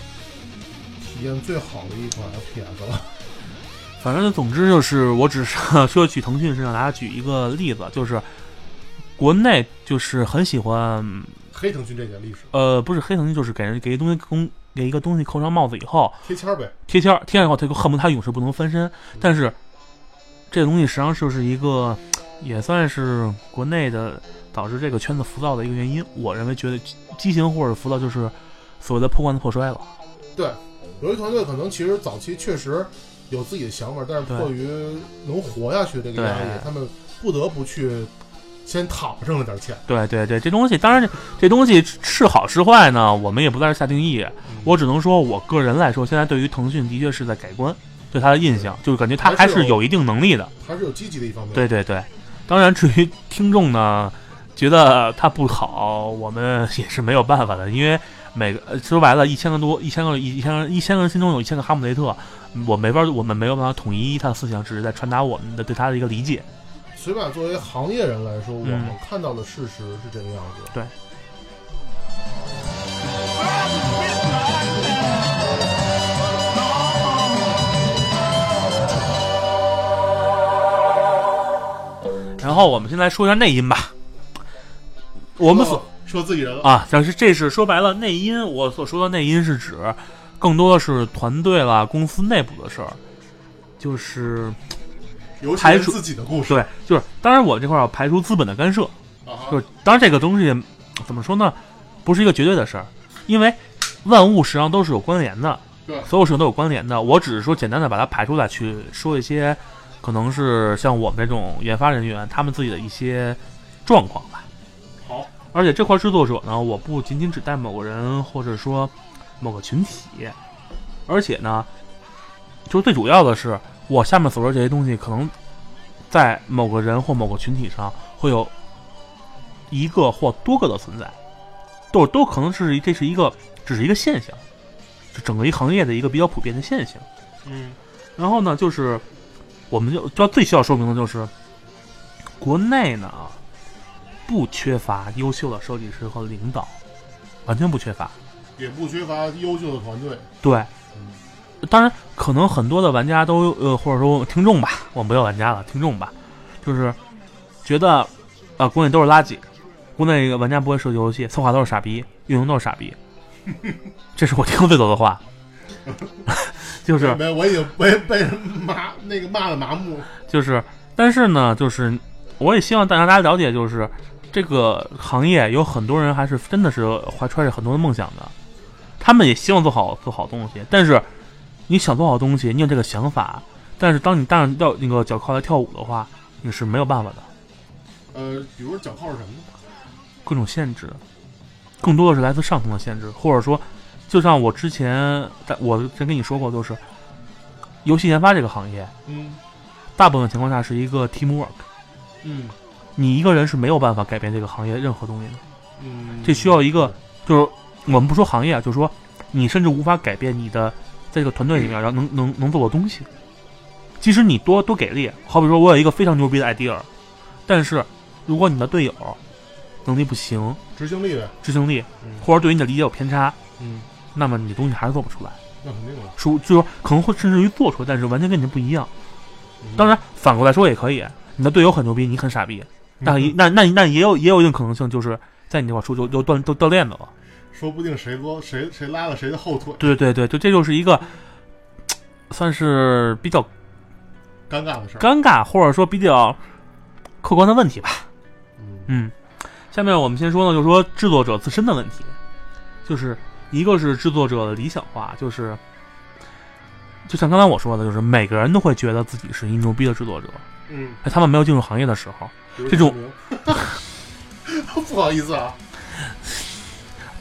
体验最好的一款 FPS 了。反正总之就是，我只是说举腾讯身上，大家举一个例子，就是国内就是很喜欢，黑腾讯这点历史呃，不是黑腾讯，就是给人给一东西公给一个东西扣上帽子以后，贴签儿呗，贴签儿，贴上以后他就恨不得他永世不能翻身。但是这个东西实际上就是一个，也算是国内的导致这个圈子浮躁的一个原因。我认为觉得畸形或者浮躁就是所谓的破罐子破摔了。对，有些团队可能其实早期确实有自己的想法，但是对迫于能活下去这个压力，他们不得不去先躺挣了点钱。对对对，这东西当然这这东西是好是坏呢，我们也不在这下定义。我只能说我个人来说，现在对于腾讯的确是在改观，对他的印象，就是感觉他还还是有一定能力的。还是有积极的一方面。对对对，当然至于听众呢，觉得他不好，我们也是没有办法的，因为每个呃说白了，一千个多，一千个一一千个一千个人心中有一千个哈姆雷特，我没法，我们没有办法统一他的思想，只是在传达我们的对他的一个理解。起码作为行业人来说，我嗯们看到的事实是这个样子。对。然后我们先来说一下内因吧。我们所说说自己人了，啊，但是这是说白了，内因我所说的内因是指更多的是团队啦、公司内部的事儿，就是排除是自己的故事。对，就是当然我这块儿要排除资本的干涉，啊就是当然这个东西怎么说呢，不是一个绝对的事儿，因为万物实际上都是有关联的，对所有事情都有关联的。我只是说简单的把它排出来，去说一些可能是像我们这种研发人员他们自己的一些状况吧。好，而且这块制作者呢，我不仅仅只带某个人或者说某个群体，而且呢，就是最主要的是，我下面所说这些东西，可能在某个人或某个群体上会有一个或多个的存在，都都可能是这是一个只是一个现象，是整个一行业的一个比较普遍的现象。嗯，然后呢，就是我们就就要最需要说明的就是，国内呢不缺乏优秀的设计师和领导，完全不缺乏。也不缺乏优秀的团队。对，嗯当然可能很多的玩家都呃或者说听众吧，我们不要玩家了，听众吧，就是觉得啊、国内都是垃圾，国内玩家不会设计游戏，策划都是傻逼，运营都是傻逼，这是我听过最多的话，就是没，我已经被被人麻那个骂的麻木。就是，但是呢，就是我也希望大家大家了解，就是这个行业有很多人还是真的是怀揣着很多的梦想的，他们也希望做好做好东西，但是你想做好东西，你有这个想法，但是当你搭上跳那个脚铐来跳舞的话，你是没有办法的，呃，比如说脚铐是什么呢？各种限制，更多的是来自上层的限制，或者说，就像我之前在我之前跟你说过，就是游戏研发这个行业，嗯大部分情况下是一个 teamwork。嗯你一个人是没有办法改变这个行业任何东西的，嗯，这需要一个，就是我们不说行业啊，就是说你甚至无法改变你的在这个团队里面，然后能能能做的东西。即使你多多给力，好比说我有一个非常牛逼的 idea，但是如果你的队友能力不行，执行力呗。执行力嗯或者对你的理解有偏差，嗯，那么你的东西还是做不出来。那肯定的。说就是说可能会甚至于做出来，但是完全跟你不一样。嗯当然反过来说也可以，你的队友很牛逼，你很傻逼，那嗯那那那也有也有一定可能性，就是在你这块出就就断就掉链子了。说不定谁多谁谁拉了谁的后腿，对对对，就这就是一个算是比较尴尬的事儿。尴尬或者说比较客观的问题吧。嗯。嗯，下面我们先说呢，就是说制作者自身的问题，就是一个是制作者的理想化，就是就像刚才我说的，就是每个人都会觉得自己是一牛逼的制作者，嗯，在他们没有进入行业的时候，这种 不好意思啊，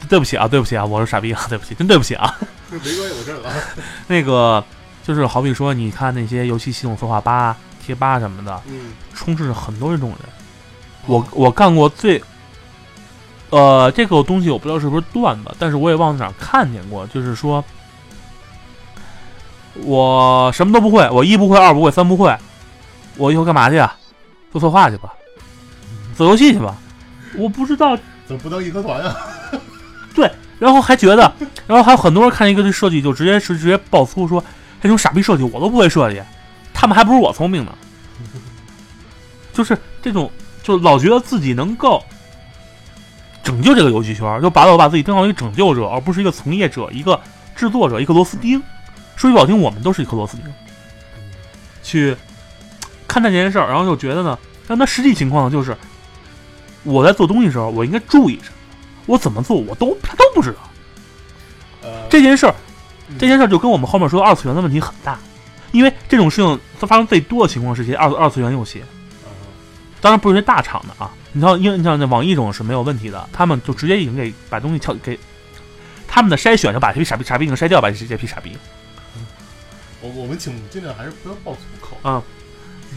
对不起啊，对不起啊，我是傻逼啊，对不起，真对不起啊。没关系，我这儿了。那个就是好比说，你看那些游戏系统策划吧、贴吧什么的，嗯充斥着很多这种人。我我干过最，呃，这个东西我不知道是不是段子，但是我也忘了哪儿看见过，就是说，我什么都不会，我一不会，二不会，三不会，我以后干嘛去啊？做策划去吧，做游戏去吧。我不知道怎么不当义和团啊？对然后还觉得，然后还有很多人看一个这设计就直接是直接爆粗说，这种傻逼设计我都不会设计，他们还不如我聪明呢。就是这种，就老觉得自己能够拯救这个游戏圈，就把我把自己当成一个拯救者，而不是一个从业者、一个制作者、一个螺丝钉。说句不好听，我们都是一颗螺丝钉。去看待这件事儿，然后就觉得呢，但他实际情况呢，就是我在做东西的时候，我应该注意什么，我怎么做，我都他都不知道。呃，这件事儿，嗯。这件事儿就跟我们后面说的二次元的问题很大，因为这种事情它发生最多的情况是些二二次元游戏，啊当然不是些大厂的啊。你像因为你像那网易这种是没有问题的，他们就直接已经给把东西撬给他们的筛选就把这批傻逼傻逼已经筛掉，把这这批傻逼。我我们请尽量还是不要爆粗口。啊，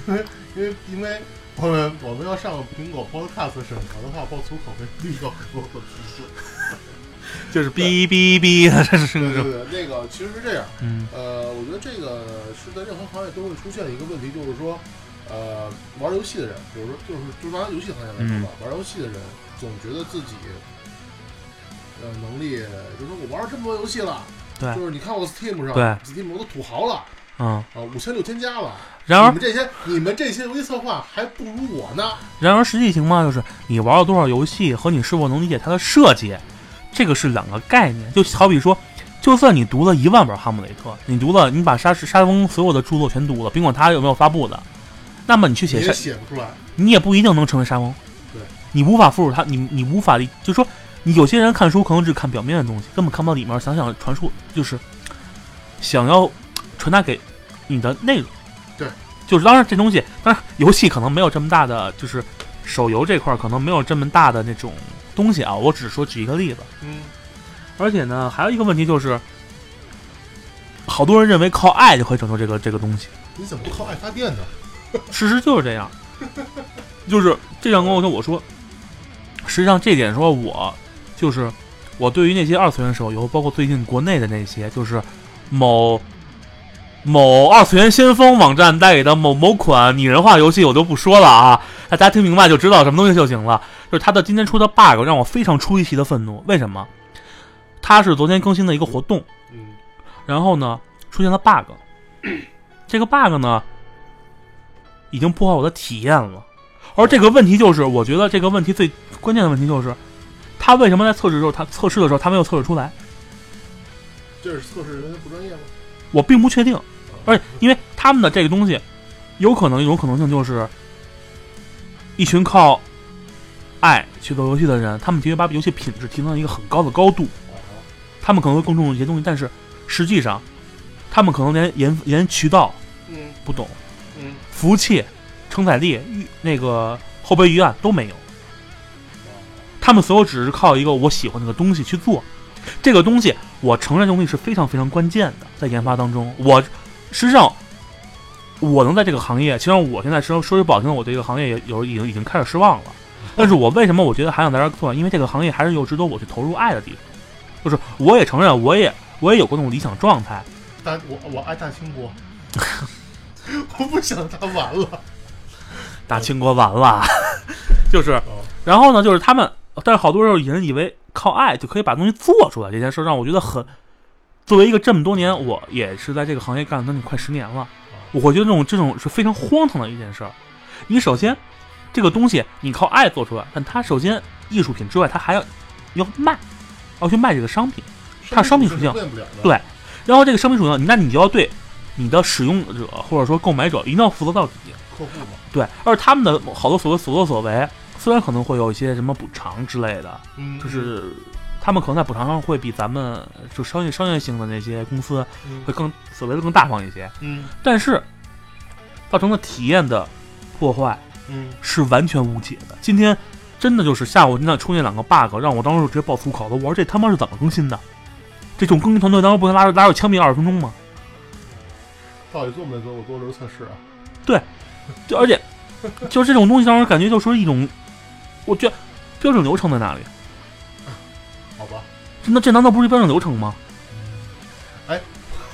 因为因为因为我们我们要上苹果 Podcast 审核的话，爆粗口会立刻很多的提示。就是哔哔哔，这是对那种对对，那个其实是这样，嗯。呃，我觉得这个是在任何行业都会出现一个问题，就是说，呃，玩游戏的人，比如说就是就拿游戏行业来说吧，玩游戏的人总觉得自己，呃，能力，就是说我玩了这么多游戏了，对。就是你看我 Steam 上，对，Steam 我都土豪了。嗯。啊，五千六千加吧。然而你们这些你们这些游戏策划还不如我呢。然而实际情况就是你玩了多少游戏和你是否能理解它的设计，这个是两个概念。就好比说，就算你读了一万本《哈姆雷特》，你读了，你把沙沙翁所有的著作全读了，甭管他有没有发布的，那么你去写你也沙，写不出来。你也不一定能成为沙翁。对，你无法复制他，你你无法理，就是说，你有些人看书可能只看表面的东西，根本看不到里面想想传输，就是想要传达给你的内容。对，就是当然这东西，当然游戏可能没有这么大的，就是手游这块儿可能没有这么大的那种东西啊。我只是说举一个例子，嗯，而且呢，还有一个问题就是，好多人认为靠爱就可以拯救这个这个东西。你怎么不靠爱发电呢？事实就是这样，就是这样跟我跟我说，实际上这点说我就是我对于那些二次元手游，包括最近国内的那些，就是某某二次元先锋网站代理的某某款拟人化游戏，我就不说了啊，大家听明白就知道什么东西就行了。就是它的今天出的 bug 让我非常出奇的愤怒，为什么？它是昨天更新的一个活动，嗯然后呢出现了 bug，这个 bug 呢已经破坏我的体验了。而这个问题就是，我觉得这个问题最关键的问题就是，他为什么在测试的时候，他测试的时候他没有测试出来？这是测试人员不专业吗？我并不确定。而且因为他们的这个东西，有可能一种可能性就是，一群靠爱去做游戏的人，他们的确把游戏品质提升到一个很高的高度，啊他们可能会更注重一些东西，但是实际上，他们可能连连连渠道嗯不懂。嗯服务器、承载力、预那个后备预案都没有，他们所有只是靠一个我喜欢这个东西去做。这个东西，我承认这东西是非常非常关键的，在研发当中，我实际上我能在这个行业，其实我现在说说句不好听的，我对这个行业也有已经已经开始失望了。但是我为什么我觉得还想在这儿做？因为这个行业还是有值得我去投入爱的地方。就是我也承认，我也我也有过那种理想状态，但我我爱大清国，我不想他完了。大清国完了，就是哦，然后呢，就是他们，但是好多人人以为靠爱就可以把东西做出来，这件事让我觉得很。作为一个这么多年，我也是在这个行业干了将近快十年了，我会觉得这种这种是非常荒唐的一件事儿。你首先这个东西你靠爱做出来，但它首先艺术品之外，它还要要卖，要去卖这个商品。它商品属性。对然后这个商品属性，那你就要对你的使用者或者说购买者一定要负责到底。客户嘛，对，而他们的好多所谓所作所为，虽然可能会有一些什么补偿之类的，嗯，就是他们可能在补偿上会比咱们就商业商业性的那些公司嗯会更所谓的更大方一些，嗯但是造成的体验的破坏嗯是完全无解的。今天真的就是下午真的出现两个 bug，让我当时直接爆粗口了。我说这他妈是怎么更新的？这种更新团队当时不能拉着拉着枪毙二十分钟吗？到底做没做过多轮测试啊？对就而且就这种东西让人感觉就是一种，我觉得标准流程在哪里？好吧，真的这难道不是标准流程吗？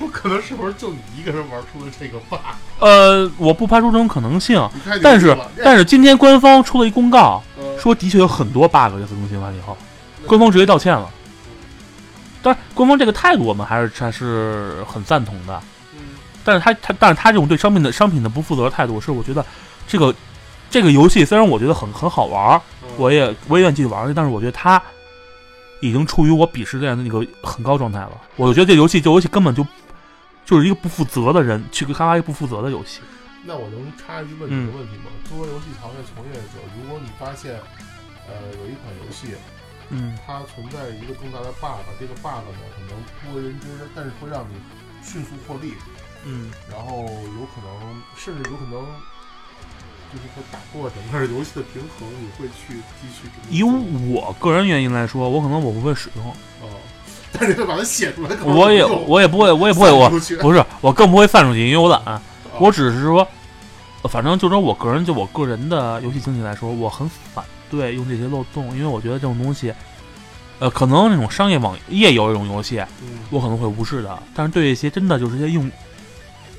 我可能是不是就你一个人玩出了这个 bug？呃，我不排除这种可能性，但是但是今天官方出了一公告，呃说的确有很多 bug 这次更新完以后，官方直接道歉了。当然，官方这个态度我们还是还是很赞同的。嗯但是他他但是他这种对商品的商品的不负责态度，是我觉得这个这个游戏虽然我觉得很很好玩儿，我也我也愿意继续玩儿，但是我觉得它已经处于我鄙视链的那个很高状态了。我就觉得这游戏这游戏根本就就是一个不负责的人去开发一个不负责的游戏。那我能插一句问你嗯的问题吗？作为游戏行业从业者，如果你发现，呃，有一款游戏嗯它存在一个重大的 bug，这个 bug 呢可能不为人知，但是会让你迅速获利，嗯，然后有可能甚至有可能就是说打破整个游戏的平衡，你会去继续以我个人原因来说，我可能我不会使用，哦，但是把它写出来，我也我也不会我也不会我不是我更不会散出去，因为我懒。哦我只是说，呃反正就说我个人就我个人的游戏经历来说，我很反对用这些漏洞，因为我觉得这种东西，呃，可能那种商业网页有这种游戏，嗯我可能会无视的。但是对一些真的就是一些用，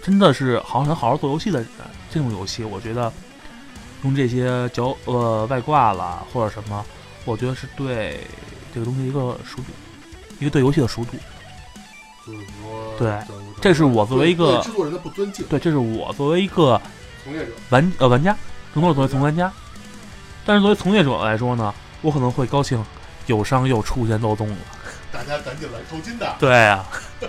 真的是好好想好好做游戏的人，这种游戏，我觉得用这些脚呃外挂啦或者什么，我觉得是对这个东西一个熟读，一个对游戏的熟读。就是说，对这是我作为一个对制作人的不尊敬，对，这是我作为一个从业者，玩呃玩家，更多的作为从玩家。但是作为从业者来说呢，我可能会高兴，友商又出现漏洞了。大家赶紧来抽筋的。对啊、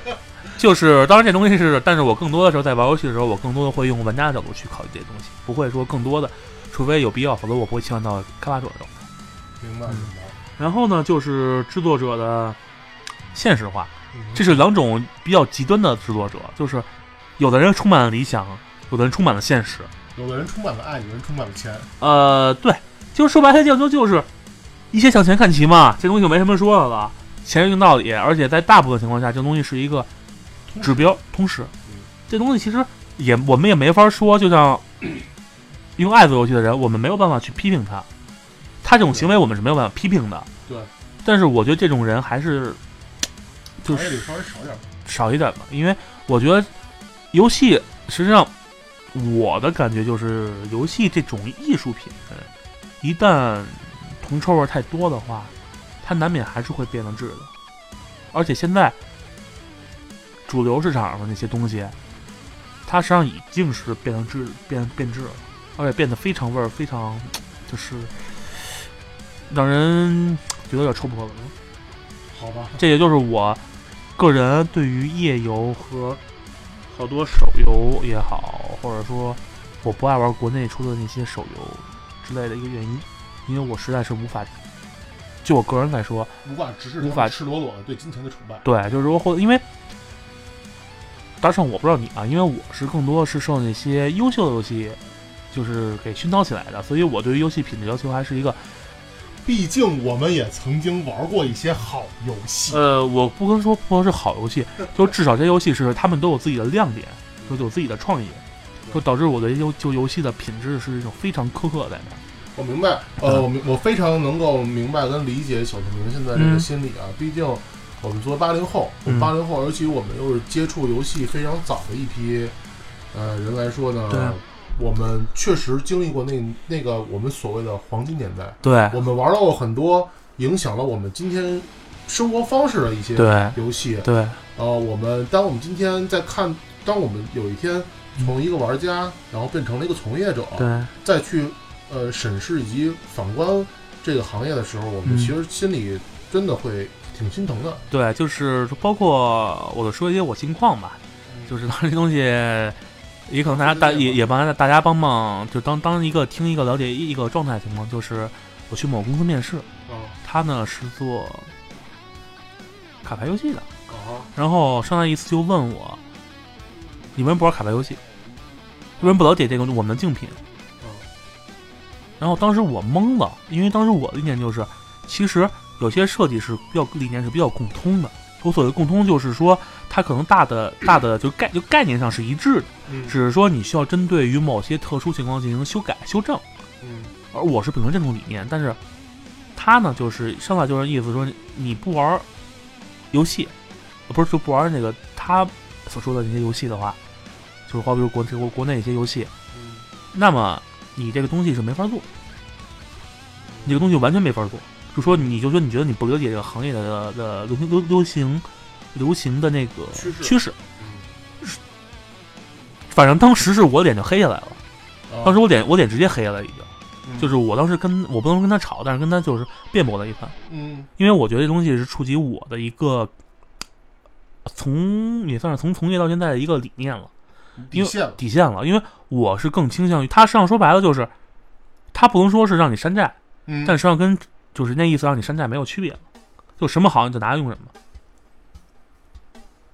就是当然这东西是，但是我更多的时候在玩游戏的时候，我更多的会用玩家的角度去考虑这些东西，不会说更多的，除非有必要，否则我不会切换到开发者的状态。嗯明白明白。然后呢，就是制作者的现实化，嗯这是两种比较极端的制作者，就是有的人充满了理想，有的人充满了现实。有的人充满了爱，有人充满了钱。呃，对，就是说白了，就就就是一切向前看齐嘛，这东西就没什么说的了，钱是硬道理，而且在大部分情况下，这东西是一个指标通识嗯。这东西其实也我们也没法说，就像用爱做游戏的人，我们没有办法去批评他，他这种行为我们是没有办法批评的。对，但是我觉得这种人还是就是稍微少点。少一点吧，因为我觉得游戏实际上我的感觉就是游戏这种艺术品，一旦铜臭味太多的话，它难免还是会变得质的。而且现在主流市场上的那些东西，它实际上已经是变成质变变质了，而且变得非常味儿非常就是让人觉得有点臭不可闻。好吧，这也就是我个人对于夜游和好多手游也好，或者说我不爱玩国内出的那些手游之类的一个原因，因为我实在是无法，就我个人来说，无法直视无法赤裸裸的对金钱的崇拜。对，就是说或因为。大圣，我不知道你啊，因为我是更多是受那些优秀的游戏，就是给熏陶起来的，所以我对于游戏品质要求还是一个毕竟我们也曾经玩过一些好游戏。呃，我不能说不说是好游戏，就至少这些游戏是他们都有自己的亮点，都有自己的创意，就导致我的游就游戏的品质是一种非常苛刻在那。我明白，呃，我明我非常能够明白跟理解小透明现在这个嗯心理啊。毕竟我们作为八零后，八零后，尤其我们又是接触游戏非常早的一批呃人来说呢，对我们确实经历过那那个我们所谓的黄金年代，对。我们玩到过很多影响了我们今天生活方式的一些游戏。对。呃，我们当我们今天在看，当我们有一天从一个玩家，然后变成了一个从业者，对。再去呃审视以及反观这个行业的时候，我们嗯。其实心里真的会挺心疼的。对，就是包括我说一些我近况吧，就是当这东西，也可能大家大也也帮大家帮忙，就当当一个听一个了解一个状态情况，就是我去某公司面试，啊他呢是做卡牌游戏的。啊然后上来一次就问我，你们不玩卡牌游戏？为什么不了解这个我们的竞品？嗯然后当时我懵了，因为当时我的理念就是，其实有些设计是比较理念是比较共通的。我所谓共通就是说，它可能大的大的就概就概念上是一致的，嗯只是说你需要针对于某些特殊情况进行修改修正。嗯而我是秉承这种理念，但是他呢，就是上来就是意思说你不玩游戏，呃不是就不玩那个他所说的那些游戏的话，就是好比如国国国内一些游戏，嗯那么你这个东西是没法做，你这个东西完全没法做。就说你就说你觉得你不了解这个行业的的流行流流行流行的那个趋势。趋势，嗯。反正当时是我脸就黑下来了，啊当时我脸我脸直接黑了，已经。嗯。就是我当时跟我不能跟他吵，但是跟他就是辩驳了一番，嗯。因为我觉得这东西是触及我的一个从也算是从从业到现在的一个理念了。底线了，底线了，因为我是更倾向于他实际上说白了就是，他不能说是让你山寨，嗯。但实际上跟就是那意思让你山寨没有区别了，就什么好你就拿来用什么。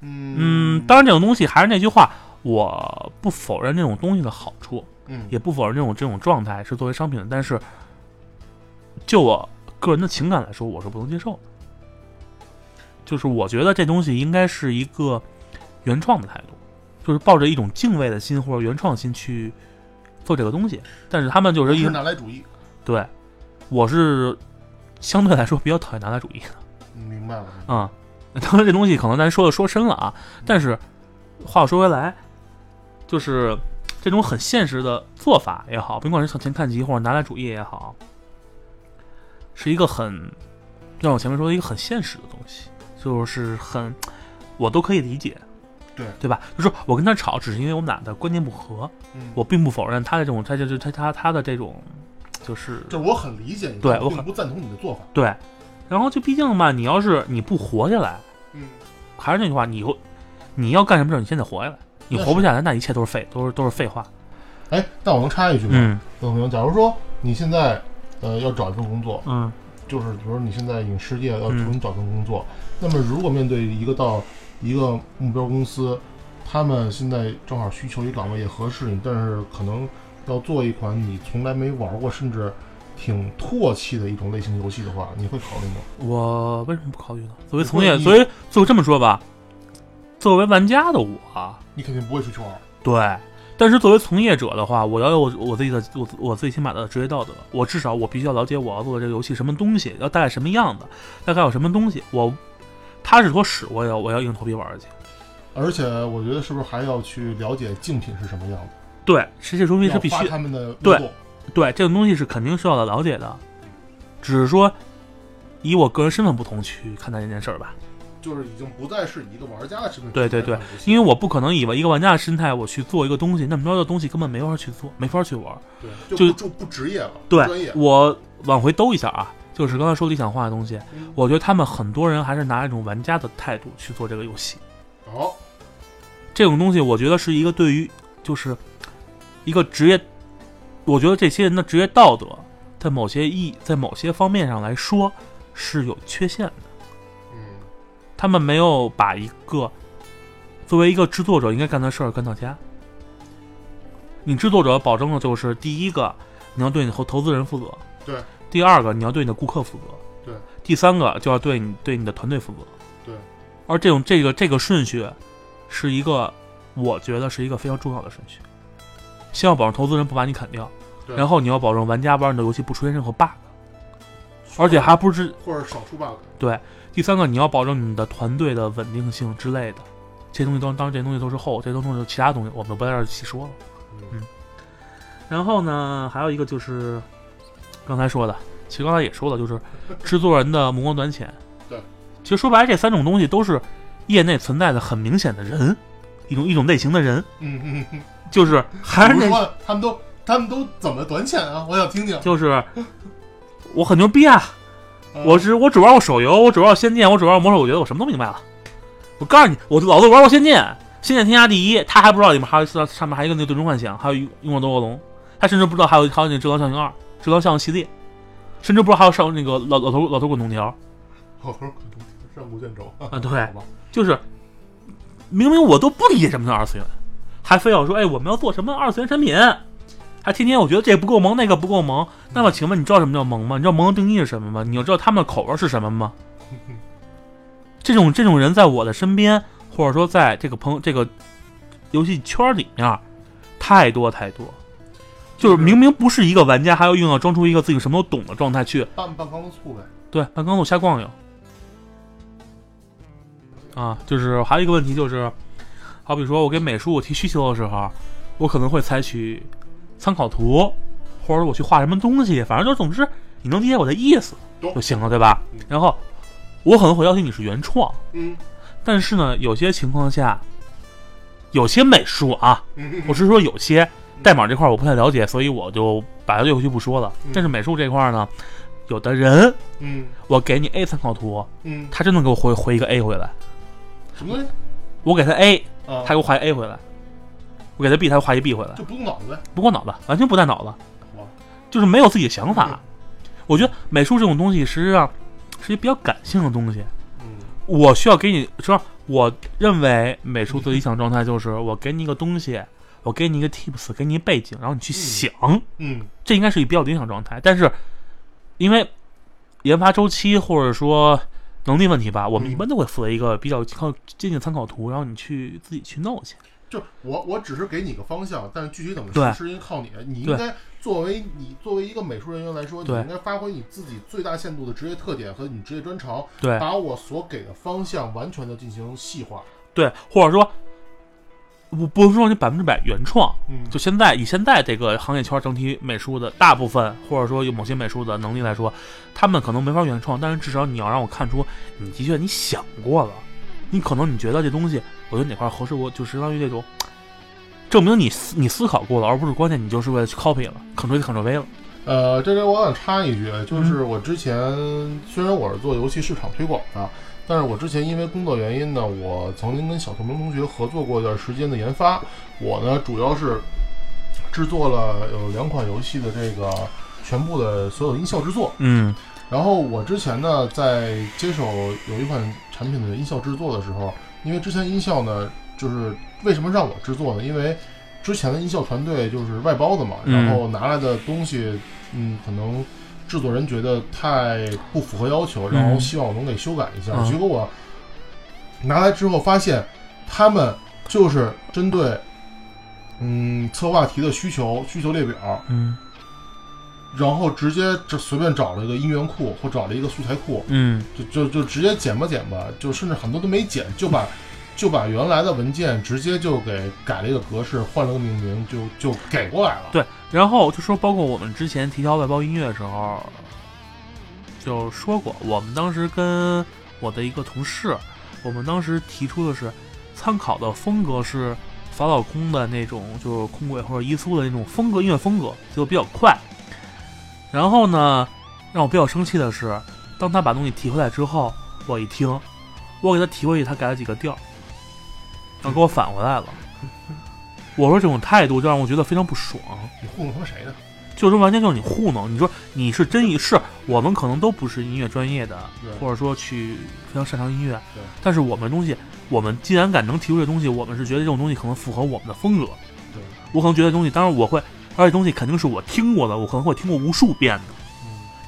嗯，嗯当然这种东西还是那句话，我不否认这种东西的好处，嗯也不否认这种这种状态是作为商品的，但是就我个人的情感来说，我是不能接受的。就是我觉得这东西应该是一个原创的态度，就是抱着一种敬畏的心或者原创心去做这个东西。但是他们就是一是拿来主义，对，我是相对来说比较讨厌拿来主义明白了，啊、当然这东西可能咱说的说深了啊，但是话又说回来，就是这种很现实的做法也好，甭管是向前看齐或者拿来主义也好，是一个很像我前面说的一个很现实的东西，就是很我都可以理解，对。对吧？就是我跟他吵，只是因为我们俩的观念不合，嗯，我并不否认他的这种，他就是他他他的这种，就是就是我很理解你，对我很不赞同你的做法，对，然后就毕竟嘛，你要是你不活下来。嗯还是那句话，你你要干什么事儿，你先得活下来。你活不下来，那一切都是废，都是都是废话。哎，但我能插一句吗？嗯朋友，假如说你现在呃要找一份工作，嗯就是比如说你现在影视界要嗯重新找份工作，那么如果面对一个到一个目标公司，他们现在正好需求一岗位也合适你，但是可能要做一款你从来没玩过，甚至挺唾弃的一种类型游戏的话，你会考虑吗？我为什么不考虑呢？作为从业，你作为就这么说吧，作为玩家的我，你肯定不会出去玩。对。但是作为从业者的话，我要有我我自己的我我自己起码的职业道德，我至少我必须要了解我要做的这个游戏什么东西，要大概什么样子，大概有什么东西，我他是说屎我也要我要硬头皮玩儿去。而且我觉得是不是还要去了解竞品是什么样的？对，这些东西是必须他们的对对，这种东西是肯定需要了解的，只是说以我个人身份不同去看待这件事儿吧。就是已经不再是一个玩家的身份对对对因为我不可能以为一个玩家的心态我去做一个东西，那么多的东西根本没法去做，没法去玩。对就就不职业了，对。我往回兜一下啊，就是刚才说理想化的东西，嗯我觉得他们很多人还是拿一种玩家的态度去做这个游戏。哦，这种东西，我觉得是一个对于就是一个职业，我觉得这些人的职业道德，在某些意在某些方面上来说是有缺陷的。嗯他们没有把一个作为一个制作者应该干的事儿干到家。你制作者保证的就是第一个，你要对你投投资人负责；对，第二个你要对你的顾客负责；对，第三个就要对你对你的团队负责。对，而这种这个这个顺序，是一个我觉得是一个非常重要的顺序。先要保证投资人不把你砍掉，然后你要保证玩家玩你的游戏不出现任何 bug，而且还不是或者少出 bug。对，第三个你要保证你的团队的稳定性之类的，这些东西都当然这些东西都是后，这些东西是其他东西，我们就不在这儿细说了。嗯。然后呢，还有一个就是刚才说的，其实刚才也说了，就是 制作人的目光短浅。对，其实说白了，这三种东西都是业内存在的很明显的人，一种一种类型的人，嗯嗯嗯，就是还是那，他们都他们都怎么短浅啊？我想听听。就是我很牛逼啊，嗯我是我只玩过手游，我只玩过仙剑，我只玩过魔兽，我觉得我什么都明白了。我告诉你，我老子玩过仙剑，仙剑天下第一，他还不知道里面还有上面还有一个那个最终幻想，还有勇者斗恶龙，他甚至不知道还有还有那个《质量效应二》《质量效应》系列，甚至不知道还有上那个老老头老头滚动条，好好上古卷轴啊对好吧就是明明我都不理解什么叫二次元，还非要说哎我们要做什么二次元产品，还天天我觉得这不够萌那个不够萌。那么请问你知道什么叫萌吗？你知道萌的定义是什么吗？你要知道他们的口味是什么吗？这种这种人在我的身边，或者说在这个朋友这个游戏圈里面，太多太多。就是明明不是一个玩家，还要硬要装出一个自己什么都懂的状态去，半半缸子醋呗。对，半缸醋瞎逛悠。啊，就是还有一个问题就是，好比说我给美术提需求的时候，我可能会采取参考图，或者我去画什么东西，反正就总之你能理解我的意思就行了，对吧嗯？然后我可能会要求你是原创，嗯但是呢，有些情况下，有些美术啊，我是说有些代码这块儿我不太了解，所以我就把它略回去不说了。嗯但是美术这块儿呢，有的人嗯我给你 A 参考图，嗯，他真能给我回回一个 A 回来。什么东西我给他 A，啊？他给我画一 A 回来；我给他 B，他画一 B 回来。就不动脑子呗。不过脑子，完全不带脑子，就是没有自己的想法。我觉得美术这种东西实际上是一比较感性的东西。嗯我需要给你说，我认为美术的理想状态就是我给你一个东西，我给你一个 tips，给你一背景，然后你去想，嗯这应该是一比较理想状态。但是因为研发周期或者说能力问题吧，我们嗯一般都会附了一个比较靠接近参考图，然后你去自己去弄去。就我我只是给你个方向，但是具体怎么对实施应该靠你。你应该作为你作为一个美术人员来说，你应该发挥你自己最大限度的职业特点和你职业专长，对把我所给的方向完全的进行细化。对，或者说。不不是说你百分之百原创，嗯。就现在以现在这个行业圈整体美术的大部分，或者说有某些美术的能力来说，他们可能没法原创，但是至少你要让我看出你的确你想过了，你可能你觉得这东西，我觉得哪块合适，我就相当于这种证明你思你思考过了，而不是关键你就是为了去 copy 了，Ctrl C Ctrl V 了。呃，这里我想插一句，嗯。就是我之前、虽然我是做游戏市场推广的，但是我之前因为工作原因呢，我曾经跟小透明同学合作过一段时间的研发。我呢主要是制作了有两款游戏的这个全部的所有音效制作。嗯然后我之前呢在接手有一款产品的音效制作的时候，因为之前音效呢就是为什么让我制作呢？因为之前的音效团队就是外包的嘛，嗯然后拿来的东西，嗯，可能制作人觉得太不符合要求，然后希望我能给修改一下。嗯结果我拿来之后发现，他们就是针对嗯策划题的需求需求列表，嗯然后直接这随便找了一个音源库或找了一个素材库，嗯就就就直接剪吧剪吧，就甚至很多都没剪，就把就把原来的文件直接就给改了一个格式，换了个命名，就就给过来了。对，然后就说包括我们之前提交外包音乐的时候，就说过，我们当时跟我的一个同事，我们当时提出的是参考的风格是法老空的那种，就是空轨或者伊苏的那种风格音乐风格，就比较快。然后呢，让我比较生气的是，当他把东西提回来之后，我一听，我给他提回去，他改了几个调，然后给我返回来了。我说这种态度就让我觉得非常不爽。你糊弄他妈谁呢？就是完全就是你糊弄。你说你是真一是我们可能都不是音乐专业的，或者说去非常擅长音乐，但是我们东西，我们既然敢能提出这东西，我们是觉得这种东西可能符合我们的风格。对，我可能觉得东西，当然我会，而且东西肯定是我听过的，我可能会听过无数遍的。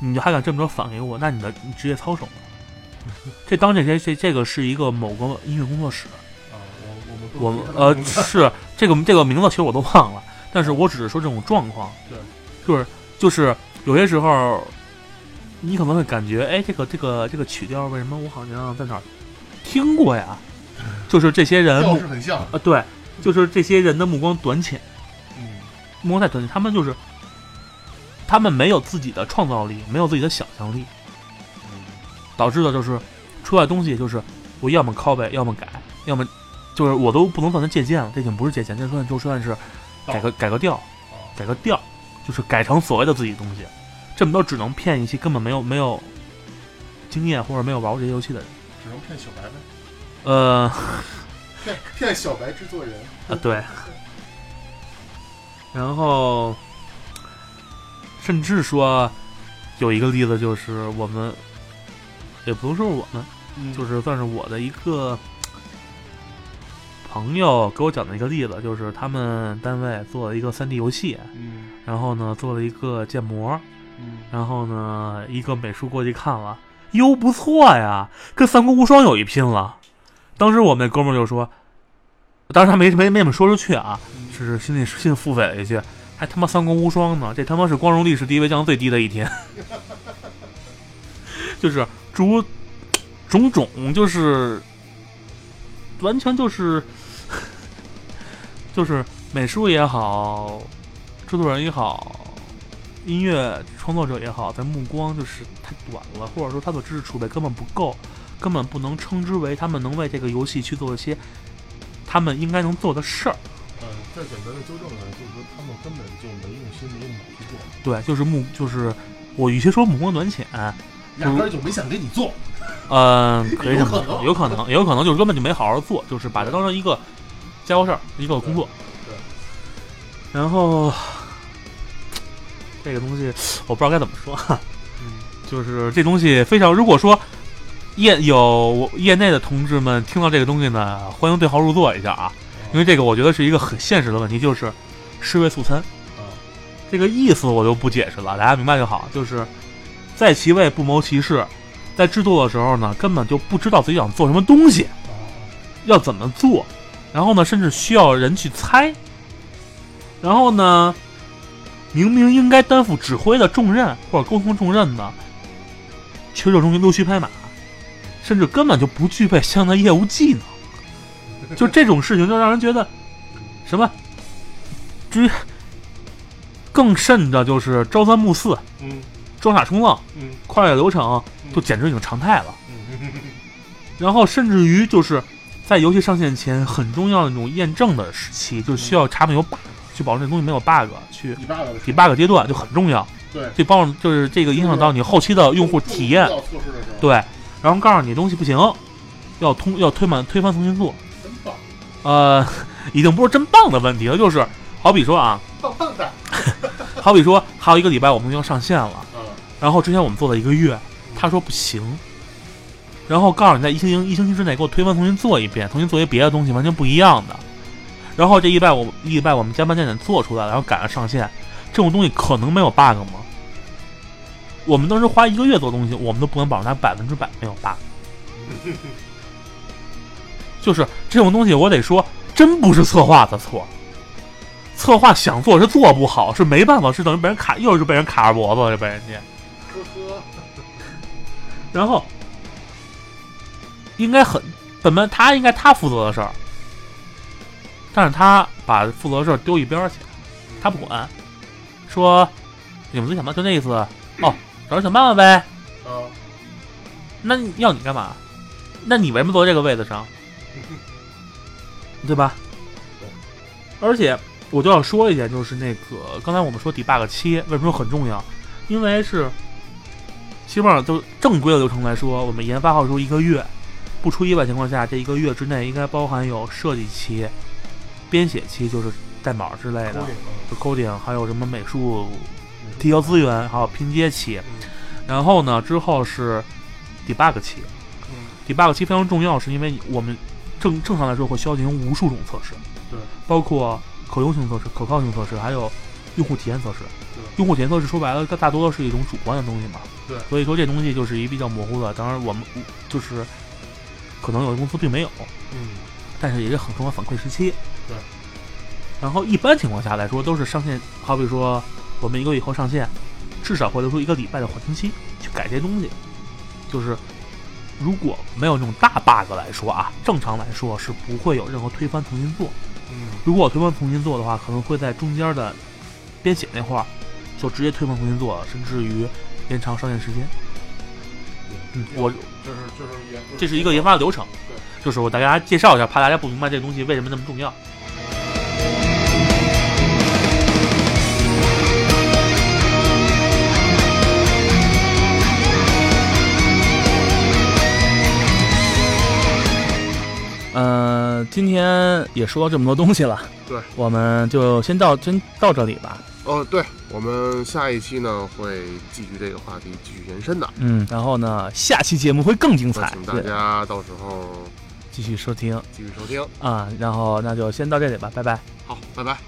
嗯，你就还敢这么着反给我，那你的你职业操守呢？这当这些这这个是一个某个音乐工作室，啊，我我们我们呃是这个这个名字其实我都忘了，但是我只是说这种状况，对，就是就是有些时候，你可能会感觉，哎，这个这个这个曲调为什么我好像在哪儿听过呀？就是这些人目调式很像。啊，对，就是这些人的目光短浅，嗯，目光太短浅，他们就是他们没有自己的创造力，没有自己的想象力，嗯导致的就是出来东西就是我要么拷贝，要么改，要么就是我都不能算他借鉴了，这已经不是借鉴，这算就算是改个改个调，啊，改个调，就是改成所谓的自己东西，这么多只能骗一些根本没有没有经验或者没有玩过这些游戏的人。只能骗小白呗，呃骗骗小白制作人。啊对，然后甚至说有一个例子就是我们也不能说是我们，嗯，就是算是我的一个朋友给我讲的一个例子，就是他们单位做了一个 3D 游戏，嗯。然后呢做了一个建模，嗯。然后呢一个美术过去看了，哟不错呀，跟《三国无双》有一拼了。当时我们那哥们儿就说，当时他没没没怎么说出去啊，是心里心里腹诽了一句，还他妈《三国无双》呢，这他妈是光荣历史地位降最低的一天，就是诸种种，就是完全就是就是美术也好，制作人也好，音乐创作者也好，咱目光就是太短了，或者说他的知识储备根本不够，根本不能称之为他们能为这个游戏去做一些他们应该能做的事儿。嗯，再简单的纠正呢，就是说他们根本就没用心，没用脑去做，对，就是目，就是我与其说目光短浅，压根儿就没想给你做。嗯、可以这么有可说，能有可能，也有可能就是根本就没好好做，就是把它当成一个家伙事儿，一个工作。对。然后这个东西我不知道该怎么说，嗯，就是这东西非常，如果说业有业内的同志们听到这个东西呢，欢迎对号入座一下啊，因为这个我觉得是一个很现实的问题，就是尸位素餐。啊，这个意思我就不解释了，大家明白就好。就是在其位不谋其事，在制作的时候呢，根本就不知道自己想做什么东西，啊，要怎么做，然后呢，甚至需要人去猜。然后呢，明明应该担负指挥的重任或者沟通重任的，却热衷于溜须拍马，甚至根本就不具备相应的业务技能。就这种事情，就让人觉得什么，至于更甚的就是朝三暮四、嗯装傻充愣、嗯跨越流程，就简直已经常态了。嗯然后甚至于就是在游戏上线前很重要的那种验证的时期，就需要查没有 bug，去保证这东西没有 bug，去你爸爸的 debug 阶段就很重要，对这帮助就是这个影响到你后期的用户体验。对，然后告诉你东西不行，要通要推满推翻重新做。真棒，呃，已经不是真棒的问题了，就是好比说啊，棒棒的，好比说还有一个礼拜我们就要上线了，嗯然后之前我们做了一个月，他说不行，然后告诉你在一星期一星期之内给我推翻重新做一遍，重新做一别的东西完全不一样的。然后这一拜我一礼拜我们加班加点做出来了，然后赶上上线，这种东西可能没有 bug 吗？我们当时花一个月做东西，我们都不能保证它百分之百没有 bug。就是这种东西，我得说，真不是策划的错。策划想做是做不好，是没办法，是等于被人卡，又是被人卡着脖子了，就被人家。呵呵，然后应该很本本他应该他负责的事儿，但是他把负责的事儿丢一边儿去，他不管，说你们自己想办法，就那意思。哦，找人想办法呗。啊，那要你干嘛？那你为什么坐这个位子上？对吧？而且我就要说一点，就是那个刚才我们说 debug 七为什么说很重要？因为是基本上就正规的流程来说，我们研发号说一个月，不出意外情况下，这一个月之内应该包含有设计期、编写期，就是代码之类的，就 coding，还有什么美术提交资源，还有拼接期。然后呢，之后是 debug 期。嗯 debug 期非常重要，是因为我们正正常来说会需要进行无数种测试，对，包括可用性测试、可靠性测试，还有用户体验测试。用户体验测试说白了，它大多都是一种主观的东西嘛。对所以说这东西就是一比较模糊的。当然，我们就是可能有的公司并没有，嗯但是也是很重要反馈时期。对。然后一般情况下来说，都是上线，好比说我们一个月以后上线，至少会留出一个礼拜的缓冲期去改这些东西。就是如果没有那种大 bug 来说啊，正常来说是不会有任何推翻重新做。嗯如果我推翻重新做的话，可能会在中间的编写那块儿就直接推翻重新做了，甚至于延长上线时间。嗯，我就是就是研，这是一个研发的流程，对就是我大家介绍一下，怕大家不明白这个东西为什么那么重要。嗯，今天也说到这么多东西了，对，我们就先到先到这里吧。哦，对，我们下一期呢会继续这个话题继续延伸的，嗯，然后呢，下期节目会更精彩，请大，家到时候继续收听继续收听。啊。然后那就先到这里吧，拜拜。好，拜拜。